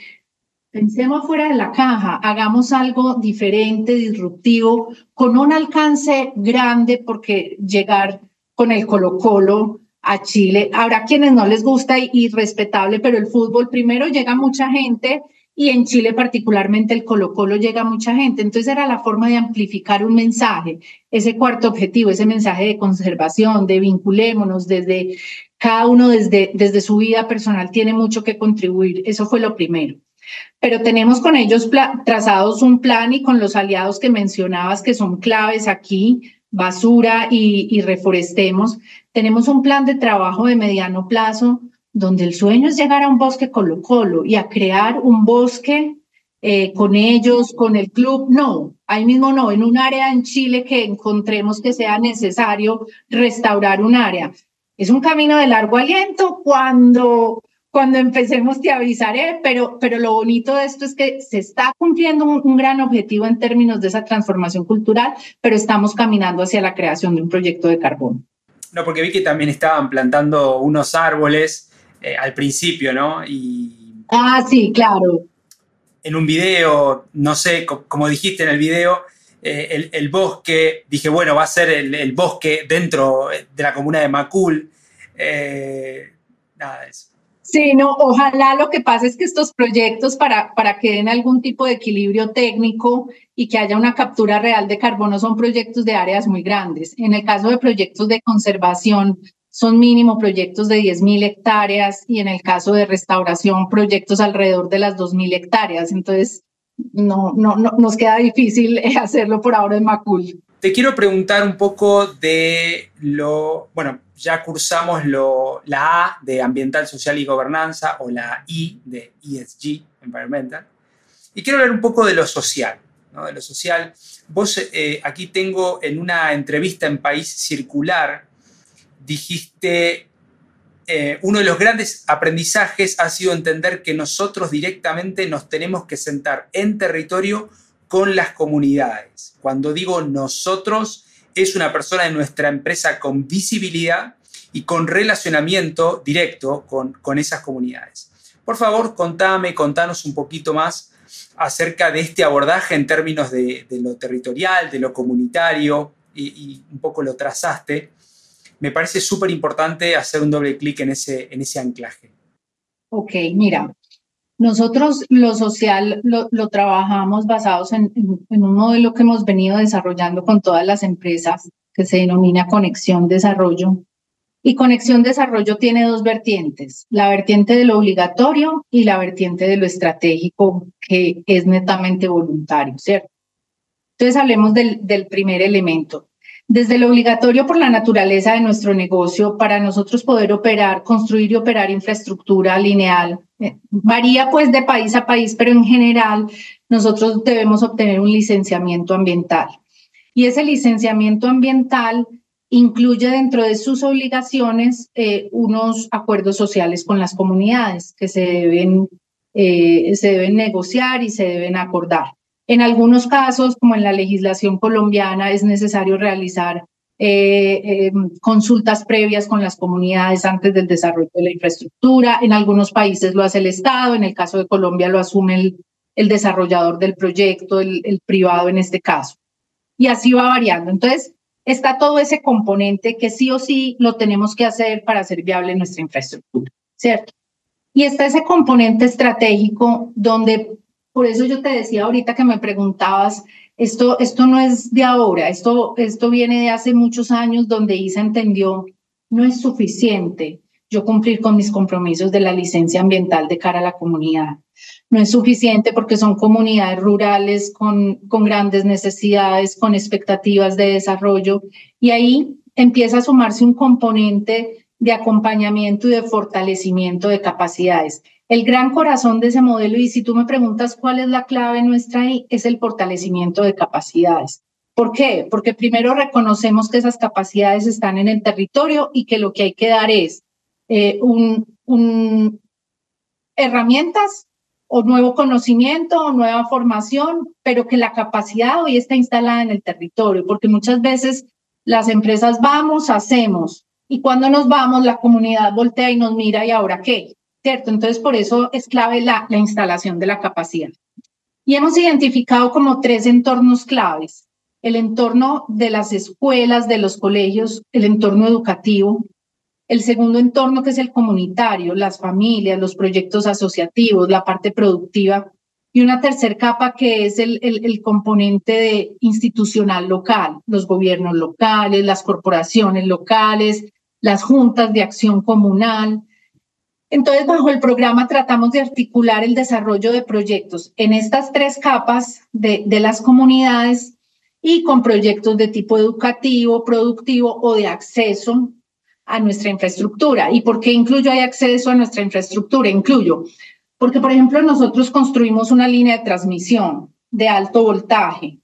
pensemos fuera de la caja, hagamos algo diferente, disruptivo, con un alcance grande, porque llegar con el Colo Colo a Chile, habrá quienes no les gusta y, y respetable, pero el fútbol primero llega mucha gente y en Chile particularmente el Colo Colo llega a mucha gente. Entonces era la forma de amplificar un mensaje, ese cuarto objetivo, ese mensaje de conservación, de vinculémonos desde cada uno desde, desde su vida personal tiene mucho que contribuir. Eso fue lo primero. Pero tenemos con ellos trazados un plan y con los aliados que mencionabas que son claves aquí, basura y, y reforestemos, tenemos un plan de trabajo de mediano plazo donde el sueño es llegar a un bosque Colo Colo y a crear un bosque eh, con ellos, con el club, no, ahí mismo no, en un área en Chile que encontremos que sea necesario restaurar un área. Es un camino de largo aliento cuando cuando empecemos te avisaré, pero, pero lo bonito de esto es que se está cumpliendo un, gran objetivo en términos de esa transformación cultural, pero estamos caminando hacia la creación de un proyecto de carbono. No, porque vi que también estaban plantando unos árboles eh, al principio, ¿no? Y ah, sí, claro. En un video, no sé, como dijiste en el video, eh, el, bosque, dije, bueno, va a ser el, bosque dentro de la comuna de Macul. Eh, nada de eso. Sí, no, ojalá lo que pase es que estos proyectos para, para que den algún tipo de equilibrio técnico y que haya una captura real de carbono son proyectos de áreas muy grandes. En el caso de proyectos de conservación, son mínimo proyectos de 10.000 hectáreas y en el caso de restauración, proyectos alrededor de las 2.000 hectáreas. Entonces, no, no, no, nos queda difícil hacerlo por ahora en Macul. Te quiero preguntar un poco de lo, bueno, ya cursamos lo, la A de Ambiental, Social y Gobernanza o la I de ESG, Environmental. Y quiero hablar un poco de lo social, ¿no? de lo social. Vos eh, aquí tengo en una entrevista en País Circular, dijiste, eh, uno de los grandes aprendizajes ha sido entender que nosotros directamente nos tenemos que sentar en territorio con las comunidades. Cuando digo nosotros, es una persona de nuestra empresa con visibilidad y con relacionamiento directo con, con esas comunidades. Por favor, contame, contanos un poquito más acerca de este abordaje en términos de, lo territorial, de lo comunitario, y, un poco lo trazaste. Me parece súper importante hacer un doble clic en ese, en ese anclaje. Ok, mira, nosotros lo social lo, trabajamos basados en, un modelo que hemos venido desarrollando con todas las empresas que se denomina Conexión Desarrollo. Y Conexión Desarrollo tiene dos vertientes, la vertiente de lo obligatorio y la vertiente de lo estratégico, que es netamente voluntario, ¿cierto? Entonces hablemos del, del primer elemento. Desde lo obligatorio por la naturaleza de nuestro negocio, para nosotros poder operar, construir y operar infraestructura lineal, eh, varía pues de país a país, pero en general nosotros debemos obtener un licenciamiento ambiental. Y ese licenciamiento ambiental incluye dentro de sus obligaciones eh, unos acuerdos sociales con las comunidades que se deben, eh, se deben negociar y se deben acordar. En algunos casos, como en la legislación colombiana, es necesario realizar eh, em, consultas previas con las comunidades antes del desarrollo de la infraestructura. En algunos países lo hace el Estado, en el caso de Colombia lo asume el, desarrollador del proyecto, el, el, privado en este caso. Y así va variando. Entonces, está todo ese componente que sí o sí lo tenemos que hacer para hacer viable nuestra infraestructura, ¿cierto? Y está ese componente estratégico donde por eso yo te decía ahorita que me preguntabas, esto, esto no es de ahora, esto, esto viene de hace muchos años donde ISA entendió, no es suficiente yo cumplir con mis compromisos de la licencia ambiental de cara a la comunidad. No es suficiente porque son comunidades rurales con, con grandes necesidades, con expectativas de desarrollo y ahí empieza a sumarse un componente de acompañamiento y de fortalecimiento de capacidades el gran corazón de ese modelo, y si tú me preguntas cuál es la clave nuestra ahí, es el fortalecimiento de capacidades. ¿Por qué? Porque primero reconocemos que esas capacidades están en el territorio y que lo que hay que dar es eh, un, herramientas o nuevo conocimiento o nueva formación, pero que la capacidad hoy está instalada en el territorio, porque muchas veces las empresas vamos, hacemos, y cuando nos vamos, la comunidad voltea y nos mira, ¿y ahora qué? ¿Cierto? Entonces, por eso es clave la, la instalación de la capacidad. Y hemos identificado como tres entornos claves. El entorno de las escuelas, de los colegios, el entorno educativo. El segundo entorno que es el comunitario, las familias, los proyectos asociativos, la parte productiva. Y una tercera capa que es el, el, componente de institucional local, los gobiernos locales, las corporaciones locales, las juntas de acción comunal, entonces, bajo el programa tratamos de articular el desarrollo de proyectos en estas tres capas de, las comunidades y con proyectos de tipo educativo, productivo o de acceso a nuestra infraestructura. ¿Y por qué incluyo hay acceso a nuestra infraestructura? Incluyo, porque por ejemplo nosotros construimos una línea de transmisión de alto voltaje,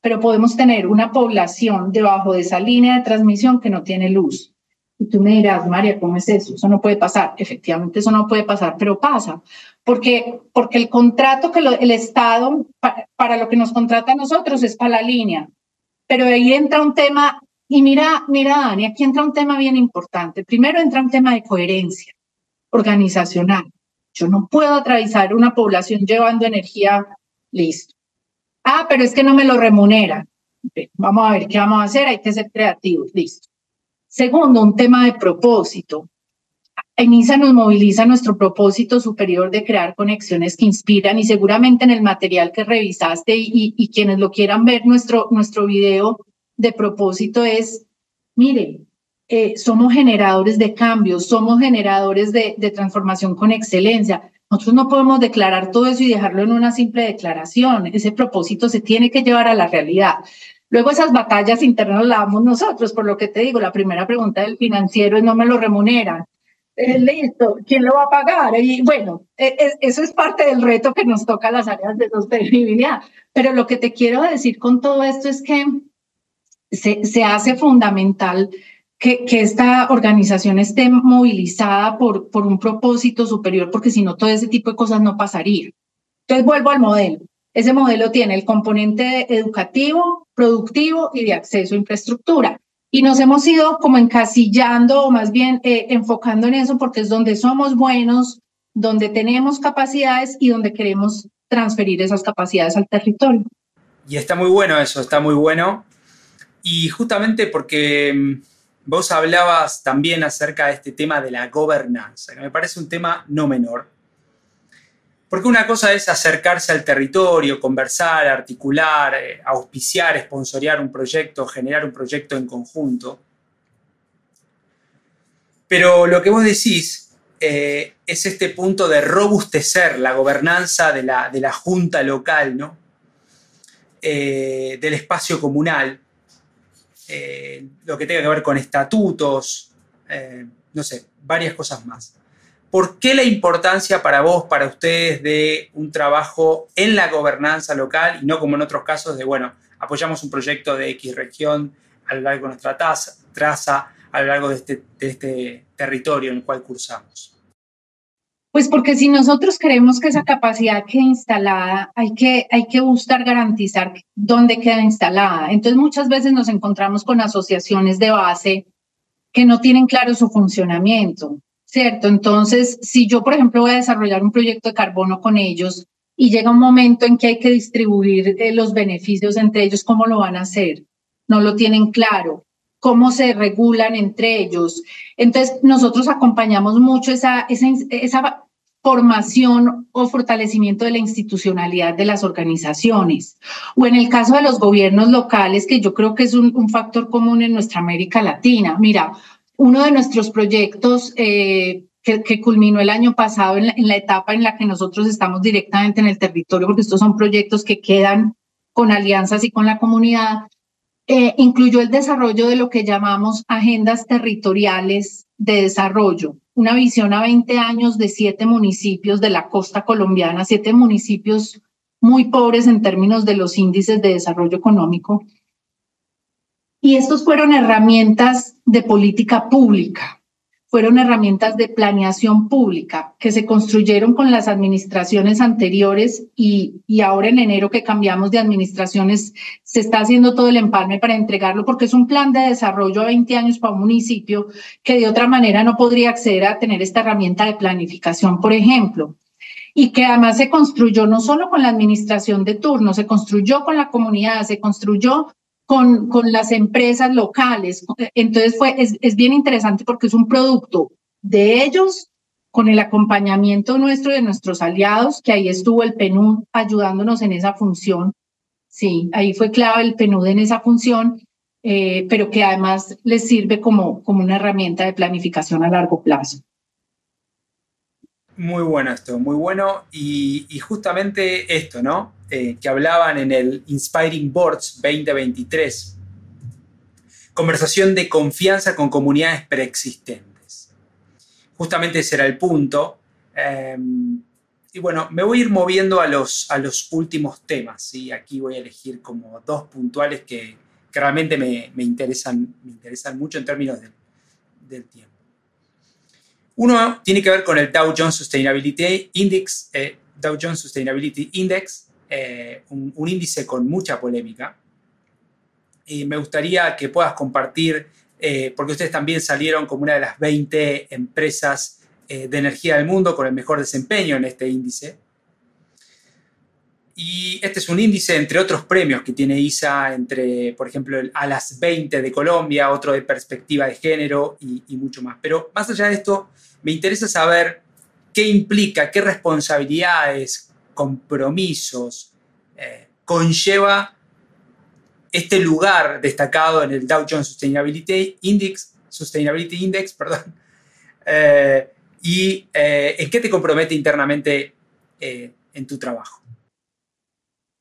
pero podemos tener una población debajo de esa línea de transmisión que no tiene luz. Y tú me dirás, María, ¿cómo es eso? Eso no puede pasar. Efectivamente, eso no puede pasar, pero pasa. Porque, porque el contrato que el Estado, para, para lo que nos contrata a nosotros, es para la línea. Pero ahí entra un tema y mira, mira, Dani, aquí entra un tema bien importante. Primero entra un tema de coherencia organizacional. Yo no puedo atravesar una población llevando energía, listo. Ah, pero es que no me lo remunera. Vamos a ver qué vamos a hacer, hay que ser creativos, listo. Segundo, un tema de propósito. ENISA nos moviliza nuestro propósito superior de crear conexiones que inspiran y seguramente en el material que revisaste y, quienes lo quieran ver, nuestro, nuestro video de propósito es, mire, eh, somos generadores de cambios, somos generadores de transformación con excelencia. Nosotros no podemos declarar todo eso y dejarlo en una simple declaración. Ese propósito se tiene que llevar a la realidad. Luego esas batallas internas las damos nosotros, por lo que te digo, la primera pregunta del financiero es no me lo remuneran. Eh, listo, ¿quién lo va a pagar? Y bueno, e, e, eso es parte del reto que nos toca a las áreas de sostenibilidad. Pero lo que te quiero decir con todo esto es que se, hace fundamental que, que, esta organización esté movilizada por, por un propósito superior, porque si no, todo ese tipo de cosas no pasaría. Entonces, vuelvo al modelo. Ese modelo tiene el componente educativo, productivo y de acceso a infraestructura. Y nos hemos ido como encasillando o más bien eh, enfocando en eso porque es donde somos buenos, donde tenemos capacidades y donde queremos transferir esas capacidades al territorio. Y está muy bueno eso, está muy bueno. Y justamente porque mm, vos hablabas también acerca de este tema de la gobernanza, que me parece un tema no menor. Porque una cosa es acercarse al territorio, conversar, articular, eh, auspiciar, esponsorear un proyecto, generar un proyecto en conjunto. Pero lo que vos decís eh, es este punto de robustecer la gobernanza de la, de la junta local, ¿no? Eh, del espacio comunal, lo que tenga que ver con estatutos, no sé, varias cosas más. ¿Por qué la importancia para vos, para ustedes, de un trabajo en la gobernanza local y no como en otros casos de, bueno, apoyamos un proyecto de X región a lo largo de nuestra traza, a lo largo de este, de este territorio en el cual cursamos? Pues porque si nosotros creemos que esa capacidad queda instalada, hay que, hay que buscar garantizar dónde queda instalada. Entonces muchas veces nos encontramos con asociaciones de base que no tienen claro su funcionamiento, ¿cierto? Entonces, si yo, por ejemplo, voy a desarrollar un proyecto de carbono con ellos y llega un momento en que hay que distribuir eh, los beneficios entre ellos, ¿cómo lo van a hacer? No lo tienen claro cómo se regulan entre ellos. Entonces, nosotros acompañamos mucho esa, esa, esa formación o fortalecimiento de la institucionalidad de las organizaciones. O en el caso de los gobiernos locales, que yo creo que es un, factor común en nuestra América Latina. Mira, uno de nuestros proyectos eh, que, culminó el año pasado en la, etapa en la que nosotros estamos directamente en el territorio, porque estos son proyectos que quedan con alianzas y con la comunidad, eh, incluyó el desarrollo de lo que llamamos agendas territoriales de desarrollo una visión a 20 años de siete municipios de la costa colombiana, siete municipios muy pobres en términos de los índices de desarrollo económico. Y estos fueron herramientas de política pública fueron herramientas de planeación pública que se construyeron con las administraciones anteriores y, y, ahora en enero que cambiamos de administraciones se está haciendo todo el empalme para entregarlo porque es un plan de desarrollo a 20 años para un municipio que de otra manera no podría acceder a tener esta herramienta de planificación, por ejemplo. Y que además se construyó no solo con la administración de turno, se construyó con la comunidad, se construyó con, con las empresas locales. Entonces fue, es, es bien interesante porque es un producto de ellos con el acompañamiento nuestro de nuestros aliados, que ahí estuvo el PNUD ayudándonos en esa función. Sí, ahí fue clave el PNUD en esa función, eh, pero que además les sirve como, como una herramienta de planificación a largo plazo. Muy bueno esto, muy bueno. Y justamente esto, ¿no? Eh, que hablaban en el Inspiring Boards 2023. conversación de confianza con comunidades preexistentes. Justamente ese era el punto. Em, y bueno, me voy a ir moviendo a los, a los últimos temas. y Aquí voy a elegir como dos puntuales que, realmente me, interesan, me interesan mucho en términos del, tiempo. Uno tiene que ver con el Dow Jones Sustainability Index, eh, Dow Jones Sustainability Index, eh, un, índice con mucha polémica. Y me gustaría que puedas compartir, eh, porque ustedes también salieron como una de las 20 empresas eh, de energía del mundo con el mejor desempeño en este índice. Y este es un índice, entre otros premios que tiene ISA, entre, por ejemplo, a las 20 de Colombia, otro de perspectiva de género y, y mucho más. Pero más allá de esto, me interesa saber qué implica, qué responsabilidades, compromisos eh, conlleva este lugar destacado en el Dow Jones Sustainability Index, Sustainability Index perdón, eh, y eh, en qué te compromete internamente en tu trabajo.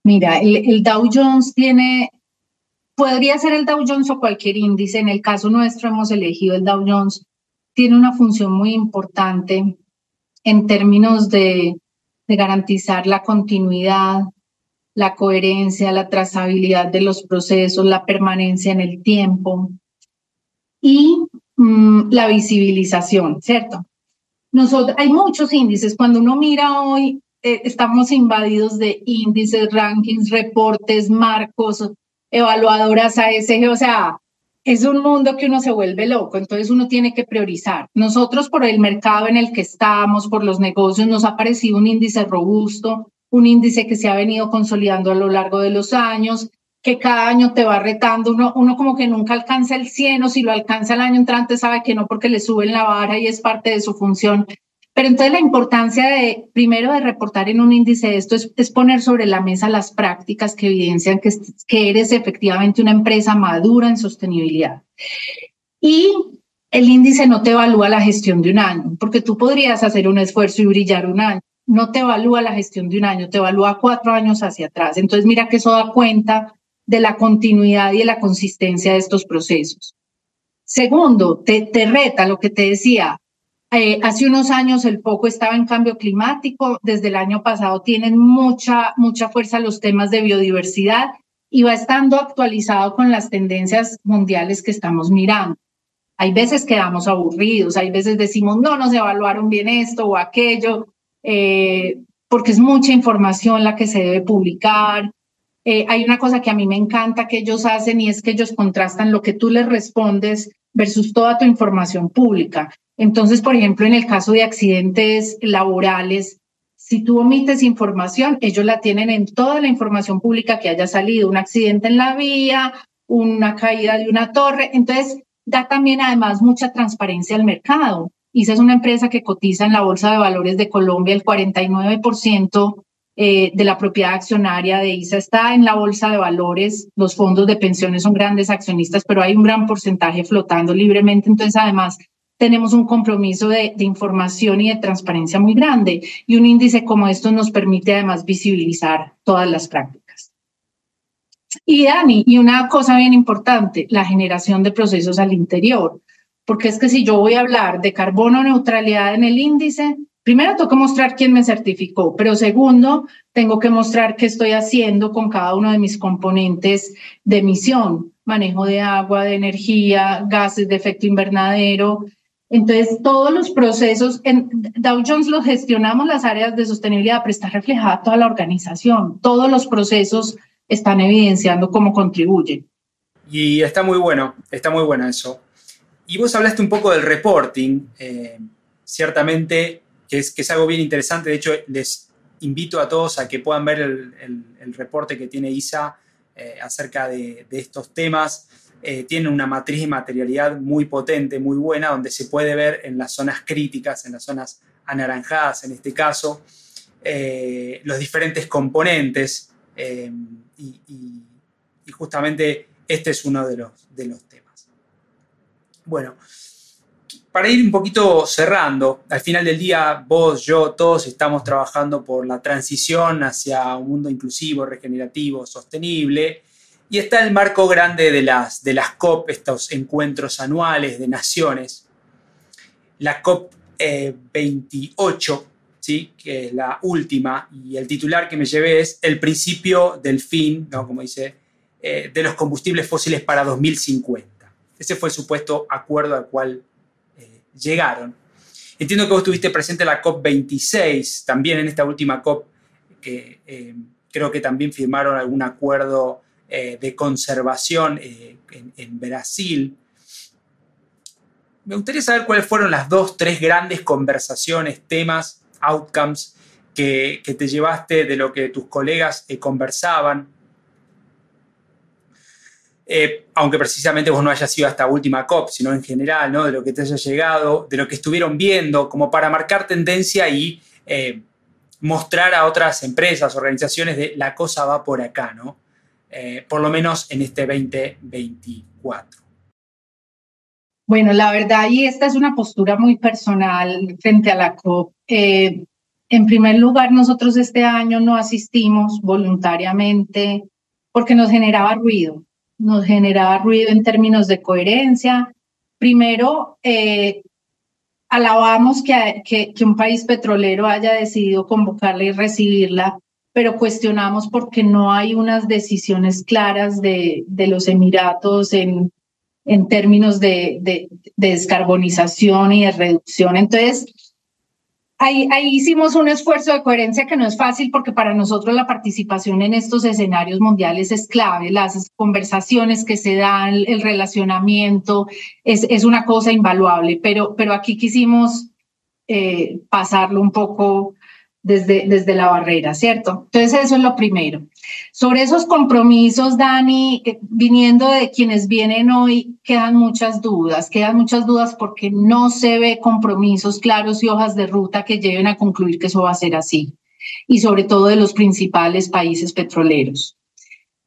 Mira, el, Dow Jones tiene, podría ser el Dow Jones o cualquier índice, en el caso nuestro hemos elegido el Dow Jones, tiene una función muy importante en términos de, garantizar la continuidad, la coherencia, la trazabilidad de los procesos, la permanencia en el tiempo y mm, la visibilización, ¿cierto? Nosotros, hay muchos índices. Cuando uno mira hoy, eh, estamos invadidos de índices, rankings, reportes, marcos, evaluadoras ASG, o sea, es un mundo que uno se vuelve loco, entonces uno tiene que priorizar. Nosotros por el mercado en el que estamos, por los negocios, nos ha parecido un índice robusto, un índice que se ha venido consolidando a lo largo de los años, que cada año te va retando, uno, uno como que nunca alcanza el 100 o si lo alcanza el año entrante sabe que no porque le suben la vara y es parte de su función, pero entonces la importancia de, primero, de reportar en un índice esto es, poner sobre la mesa las prácticas que evidencian que, que eres efectivamente una empresa madura en sostenibilidad. Y el índice no te evalúa la gestión de un año, porque tú podrías hacer un esfuerzo y brillar un año. No te evalúa la gestión de un año, te evalúa cuatro años hacia atrás. Entonces, mira que eso da cuenta de la continuidad y de la consistencia de estos procesos. Segundo, te, te reta lo que te decía, eh, hace unos años el foco estaba en cambio climático, desde el año pasado tienen mucha, mucha fuerza los temas de biodiversidad y va estando actualizado con las tendencias mundiales que estamos mirando. Hay veces quedamos aburridos, hay veces decimos, no nos evaluaron bien esto o aquello, eh, porque es mucha información la que se debe publicar. Eh, hay una cosa que a mí me encanta que ellos hacen y es que ellos contrastan lo que tú les respondes versus toda tu información pública. Entonces, por ejemplo, en el caso de accidentes laborales, si tú omites información, ellos la tienen en toda la información pública que haya salido, un accidente en la vía, una caída de una torre. Entonces, da también además mucha transparencia al mercado. ISA es una empresa que cotiza en la Bolsa de Valores de Colombia, el 49% eh, de la propiedad accionaria de ISA está en la Bolsa de Valores, los fondos de pensiones son grandes accionistas, pero hay un gran porcentaje flotando libremente. Entonces, además, tenemos un compromiso de, información y de transparencia muy grande y un índice como esto nos permite además visibilizar todas las prácticas. Y Dani, y una cosa bien importante, la generación de procesos al interior, porque es que si yo voy a hablar de carbono neutralidad en el índice, primero tengo que mostrar quién me certificó, pero segundo, tengo que mostrar qué estoy haciendo con cada uno de mis componentes de emisión, manejo de agua, de energía, gases de efecto invernadero, entonces, todos los procesos, en Dow Jones los gestionamos las áreas de sostenibilidad, pero está reflejada toda la organización. Todos los procesos están evidenciando cómo contribuyen. Y está muy bueno, está muy bueno eso. Y vos hablaste un poco del reporting, eh, ciertamente, que es, que es algo bien interesante. De hecho, les invito a todos a que puedan ver el, reporte que tiene ISA eh, acerca de, de estos temas. Eh, tiene una matriz de materialidad muy potente, muy buena, donde se puede ver en las zonas críticas, en las zonas anaranjadas en este caso, eh, los diferentes componentes eh, y, justamente este es uno de los, de los temas. Bueno, para ir un poquito cerrando, al final del día vos, yo, todos estamos trabajando por la transición hacia un mundo inclusivo, regenerativo, sostenible Y está el marco grande de las, de las COP, estos encuentros anuales de naciones. La COP 28, eh, ¿sí? que es la última, y el titular que me llevé es El principio del fin, ¿no? como dice, eh, de los combustibles fósiles para 2050. Ese fue el supuesto acuerdo al cual eh, llegaron. Entiendo que vos estuviste presente en la COP26, también en esta última COP, que creo que también firmaron algún acuerdo eh, de conservación eh, en, Brasil. Me gustaría saber cuáles fueron las dos, tres grandes conversaciones, temas, outcomes que, te llevaste de lo que tus colegas eh, conversaban. aunque precisamente vos no hayas sido esta última COP, sino en general, ¿no? de lo que te haya llegado, de lo que estuvieron viendo, como para marcar tendencia y mostrar a otras empresas, organizaciones de la cosa va por acá, ¿no? Eh, por lo menos en este 2024. Bueno, la verdad, y esta es una postura muy personal frente a la COP. Eh, en primer lugar, nosotros este año no asistimos voluntariamente porque nos generaba ruido, nos generaba ruido en términos de coherencia. Primero, eh, alabamos que, que, un país petrolero haya decidido convocarla y recibirla, pero cuestionamos porque no hay unas decisiones claras de, de los Emiratos en, en términos de, de, de, descarbonización y de reducción. Entonces, Ahí, hicimos un esfuerzo de coherencia que no es fácil porque para nosotros la participación en estos escenarios mundiales es clave. Las conversaciones que se dan, el relacionamiento, es, es una cosa invaluable, pero, pero aquí quisimos eh, pasarlo un poco desde, desde la barrera, ¿cierto? Entonces eso es lo primero. Sobre esos compromisos, Dani, viniendo de quienes vienen hoy, quedan muchas dudas, quedan muchas dudas porque no se ve compromisos claros y hojas de ruta que lleven a concluir que eso va a ser así, y sobre todo de los principales países petroleros.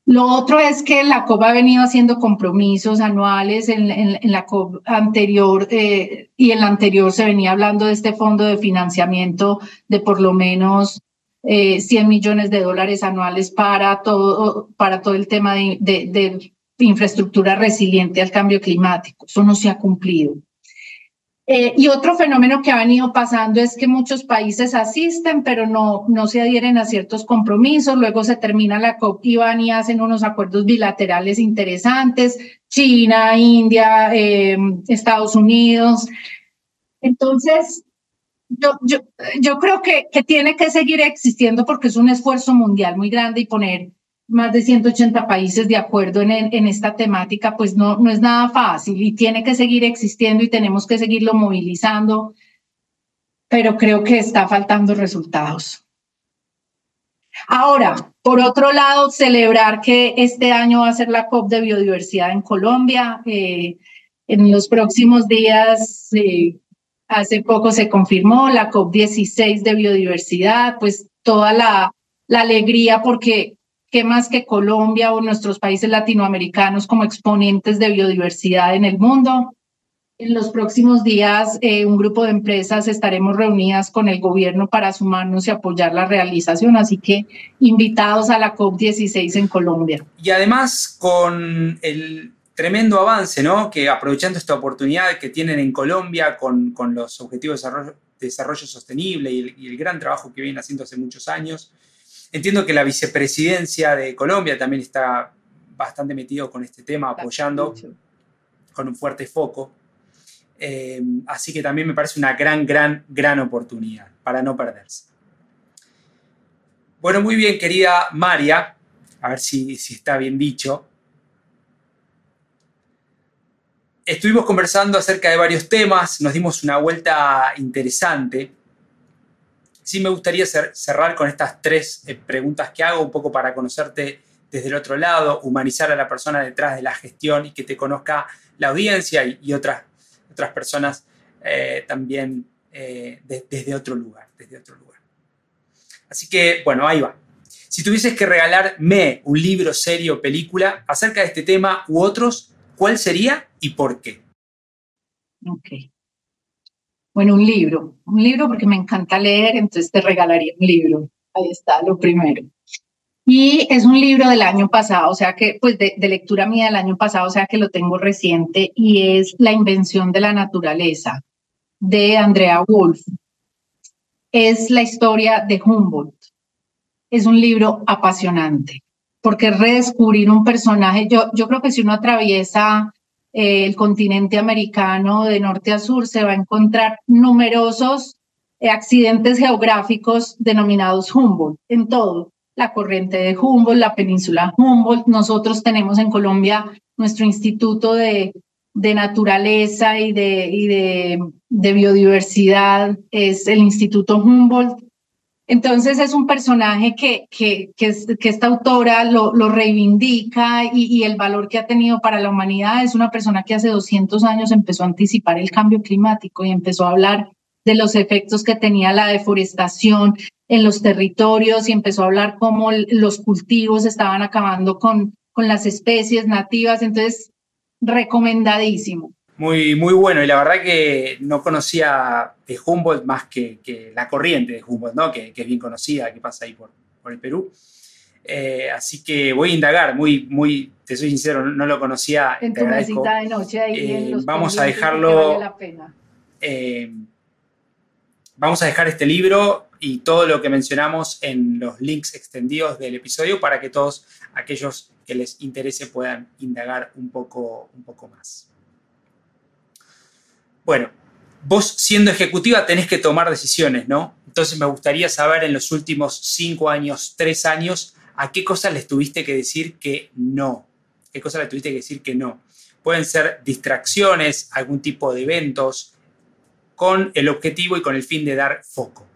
Lo otro es que la COP ha venido haciendo compromisos anuales. En, la COP anterior eh, y en la anterior se venía hablando de este fondo de financiamiento de por lo menos 100 eh, millones de dólares anuales para todo, para todo el tema de infraestructura resiliente al cambio climático. Eso no se ha cumplido. Eh, y otro fenómeno que ha venido pasando es que muchos países asisten, pero no, no se adhieren a ciertos compromisos. Luego se termina la COP y van y hacen unos acuerdos bilaterales interesantes. China, India, em, Estados Unidos. Entonces, yo, yo, yo creo que, que tiene que seguir existiendo porque es un esfuerzo mundial muy grande y poner más de 180 países de acuerdo en, en, esta temática, pues no, no es nada fácil y tiene que seguir existiendo y tenemos que seguirlo movilizando, pero creo que está faltando resultados. Ahora, por otro lado, celebrar que este año va a ser la COP de biodiversidad en Colombia. Eh, en los próximos días, eh, hace poco se confirmó la COP 16 de biodiversidad, pues toda la, la alegría porque ¿Qué más que Colombia o nuestros países latinoamericanos como exponentes de biodiversidad en el mundo? En los próximos días, eh, un grupo de empresas estaremos reunidas con el gobierno para sumarnos y apoyar la realización, así que invitados a la COP16 en Colombia. Y además con el tremendo avance, ¿no? Que aprovechando esta oportunidad que tienen en Colombia con, los Objetivos de Desarrollo, Sostenible y el, y el gran trabajo que vienen haciendo hace muchos años, Entiendo que la vicepresidencia de Colombia también está bastante metido con este tema, apoyando con un fuerte foco. Eh, así que también me parece una gran, gran, gran oportunidad para no perderse. Bueno, muy bien, querida María, a ver si, si está bien dicho. Estuvimos conversando acerca de varios temas, nos dimos una vuelta interesante sí me gustaría cerrar con estas tres eh, preguntas que hago, un poco para conocerte desde el otro lado, humanizar a la persona detrás de la gestión y que te conozca la audiencia y, otras, otras personas eh, también eh, desde otro lugar, desde otro lugar. Así que, bueno, ahí va. Si tuvieses que regalarme un libro, serie o película acerca de este tema u otros, ¿cuál sería y por qué? Ok. Bueno, un libro, un libro porque me encanta leer, entonces te regalaría un libro. Ahí está, lo primero. Y es un libro del año pasado, o sea que, pues de, lectura mía del año pasado, o sea que lo tengo reciente, y es La invención de la naturaleza, de Andrea Wolf. Es la historia de Humboldt. Es un libro apasionante, porque redescubrir un personaje, yo, yo creo que si uno atraviesa el continente americano de norte a sur, se va a encontrar numerosos eh, accidentes geográficos denominados Humboldt en todo. La corriente de Humboldt, la península Humboldt. Nosotros tenemos en Colombia nuestro Instituto de, de Naturaleza y, de, y de Biodiversidad, es el Instituto Humboldt. Entonces es un personaje que, que, que, esta autora lo, reivindica y, y, el valor que ha tenido para la humanidad. Es una persona que hace 200 años empezó a anticipar el cambio climático y empezó a hablar de los efectos que tenía la deforestación en los territorios y empezó a hablar cómo los cultivos estaban acabando con, con las especies nativas. Entonces, recomendadísimo. Muy, muy bueno, y la verdad que no conocía de Humboldt más que, que la corriente de Humboldt, ¿no? que, que, es bien conocida, que pasa ahí por, por el Perú. Eh, así que voy a indagar, muy, muy, te soy sincero, no, no lo conocía. En tu mesita de noche ahí eh, en los Vamos a dejarlo. Vale la pena. Eh, vamos a dejar este libro y todo lo que mencionamos en los links extendidos del episodio para que todos aquellos que les interese puedan indagar un poco, un poco más. Bueno, vos siendo ejecutiva tenés que tomar decisiones, ¿no? Entonces me gustaría saber en los últimos cinco años, tres años, a qué cosas les tuviste que decir que no. ¿Qué cosas les tuviste que decir que no? Pueden ser distracciones, algún tipo de eventos, con el objetivo y con el fin de dar foco.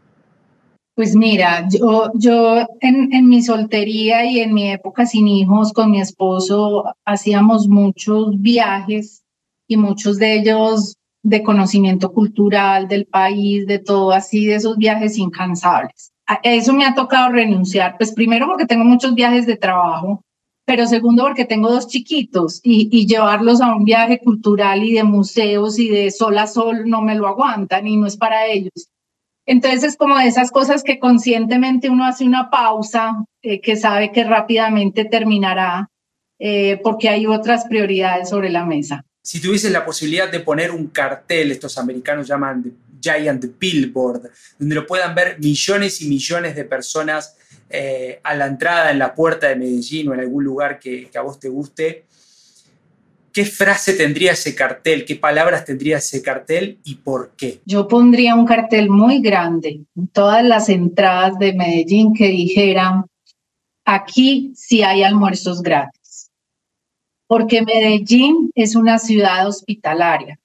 Pues mira, yo, yo en, en, mi soltería y en mi época sin hijos con mi esposo hacíamos muchos viajes y muchos de ellos de conocimiento cultural del país, de todo así, de esos viajes incansables. A eso me ha tocado renunciar, pues primero porque tengo muchos viajes de trabajo, pero segundo porque tengo dos chiquitos y, y llevarlos a un viaje cultural y de museos y de sol a sol no me lo aguantan y no es para ellos. Entonces es como de esas cosas que conscientemente uno hace una pausa, eh, que sabe que rápidamente terminará eh, porque hay otras prioridades sobre la mesa si tuvieses la posibilidad de poner un cartel, estos americanos llaman Giant Billboard, donde lo puedan ver millones y millones de personas eh, a la entrada, en la puerta de Medellín o en algún lugar que, a vos te guste, ¿qué frase tendría ese cartel? ¿Qué palabras tendría ese cartel y por qué? Yo pondría un cartel muy grande en todas las entradas de Medellín que dijeran, aquí sí hay almuerzos gratis porque Medellín es una ciudad hospitalaria.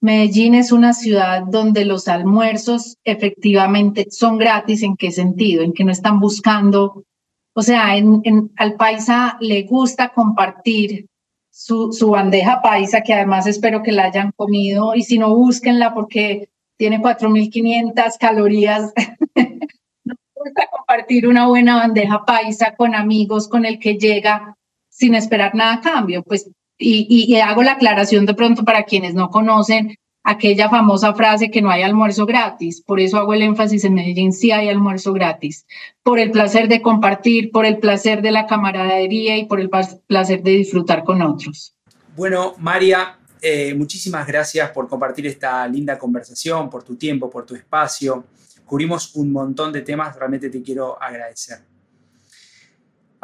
Medellín es una ciudad donde los almuerzos efectivamente son gratis. ¿En qué sentido? En que no están buscando, o sea, al paisa le gusta compartir su, su bandeja paisa, que además espero que la hayan comido, y si no, búsquenla porque tiene 4.500 calorías. no gusta compartir una buena bandeja paisa con amigos, con el que llega sin esperar nada a cambio. Pues, y, hago la aclaración de pronto para quienes no conocen aquella famosa frase que no hay almuerzo gratis. Por eso hago el énfasis en Medellín, sí hay almuerzo gratis. Por el placer de compartir, por el placer de la camaradería y por el placer de disfrutar con otros. Bueno, María, eh, muchísimas gracias por compartir esta linda conversación, por tu tiempo, por tu espacio. Cubrimos un montón de temas, realmente te quiero agradecer.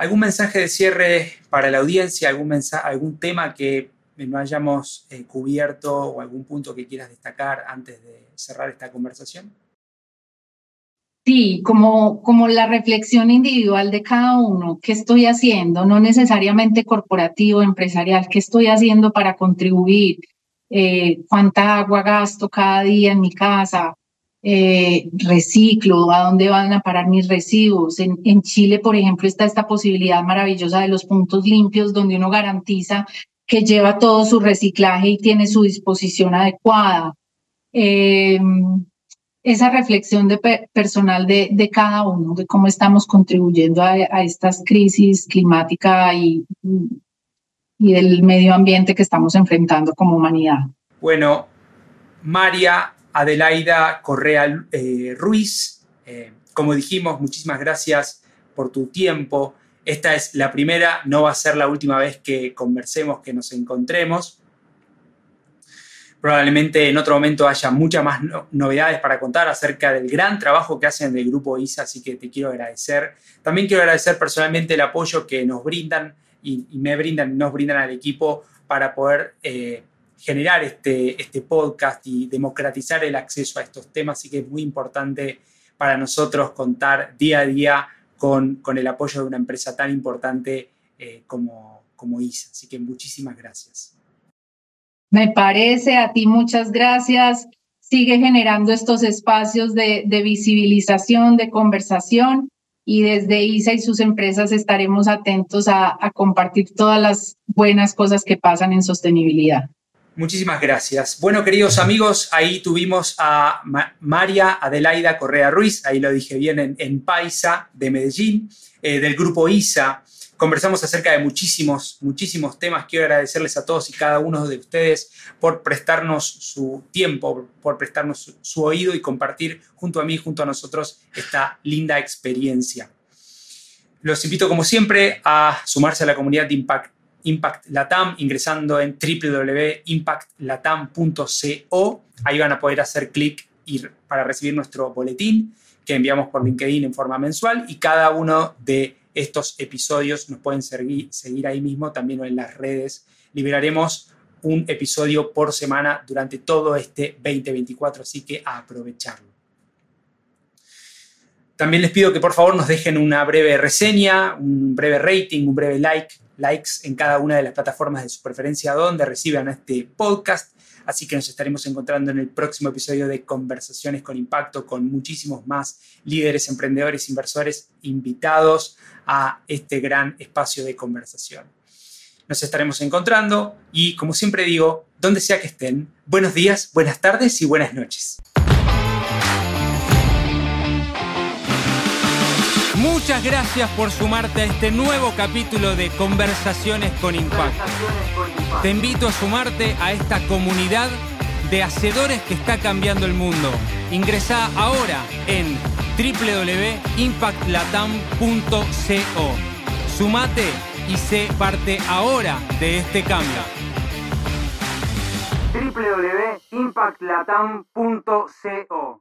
¿Algún mensaje de cierre para la audiencia? ¿Algún, tema que no hayamos eh, cubierto o algún punto que quieras destacar antes de cerrar esta conversación? Sí, como, como la reflexión individual de cada uno, ¿qué estoy haciendo? No necesariamente corporativo, empresarial, ¿qué estoy haciendo para contribuir? Eh, ¿Cuánta agua gasto cada día en mi casa? Eh, reciclo, a dónde van a parar mis residuos. En, en, Chile, por ejemplo, está esta posibilidad maravillosa de los puntos limpios, donde uno garantiza que lleva todo su reciclaje y tiene su disposición adecuada. Eh, esa reflexión de pe personal de, de, cada uno, de cómo estamos contribuyendo a, a estas crisis climática y, y del medio ambiente que estamos enfrentando como humanidad. Bueno, María, Adelaida Correa eh, Ruiz. Eh, como dijimos, muchísimas gracias por tu tiempo. esta es la primera, no va a ser la última vez que conversemos, que nos encontremos. Probablemente en otro momento haya muchas más novedades para contar acerca del gran trabajo que hacen del grupo ISA, así que te quiero agradecer. También quiero agradecer personalmente el apoyo que nos brindan y, me brindan, nos brindan al equipo para poder eh, generar este, este podcast y democratizar el acceso a estos temas, así que es muy importante para nosotros contar día a día con, con el apoyo de una empresa tan importante eh, como, como ISA. Así que muchísimas gracias. Me parece, a ti muchas gracias. Sigue generando estos espacios de, de visibilización, de conversación y desde ISA y sus empresas estaremos atentos a, a, compartir todas las buenas cosas que pasan en sostenibilidad. Muchísimas gracias. Bueno, queridos amigos, ahí tuvimos a María Adelaida Correa Ruiz, ahí lo dije bien, en, en Paisa de Medellín, eh, del grupo ISA Conversamos acerca de muchísimos, muchísimos temas. Quiero agradecerles a todos y cada uno de ustedes por prestarnos su tiempo, por prestarnos su, oído y compartir junto a mí, junto a nosotros, esta linda experiencia. Los invito, como siempre, a sumarse a la comunidad de Impact, Impact Latam ingresando en www.impactlatam.co. Ahí van a poder hacer clic para recibir nuestro boletín que enviamos por LinkedIn en forma mensual y cada uno de estos episodios nos pueden seguir, ahí mismo, también en las redes. Liberaremos un episodio por semana durante todo este 2024, así que aprovecharlo. También les pido que por favor nos dejen una breve reseña, un breve rating, un breve like, likes en cada una de las plataformas de su preferencia donde reciban este podcast. Así que nos estaremos encontrando en el próximo episodio de Conversaciones con Impacto con muchísimos más líderes, emprendedores, inversores invitados a este gran espacio de conversación. Nos estaremos encontrando y, como siempre digo, donde sea que estén, buenos días, buenas tardes y buenas noches. Muchas gracias por sumarte a este nuevo capítulo de Conversaciones con Impacto. Te invito a sumarte a esta comunidad de hacedores que está cambiando el mundo. Ingresa ahora en www.impactlatam.co. Sumate y sé parte ahora de este cambio. www.impactlatam.co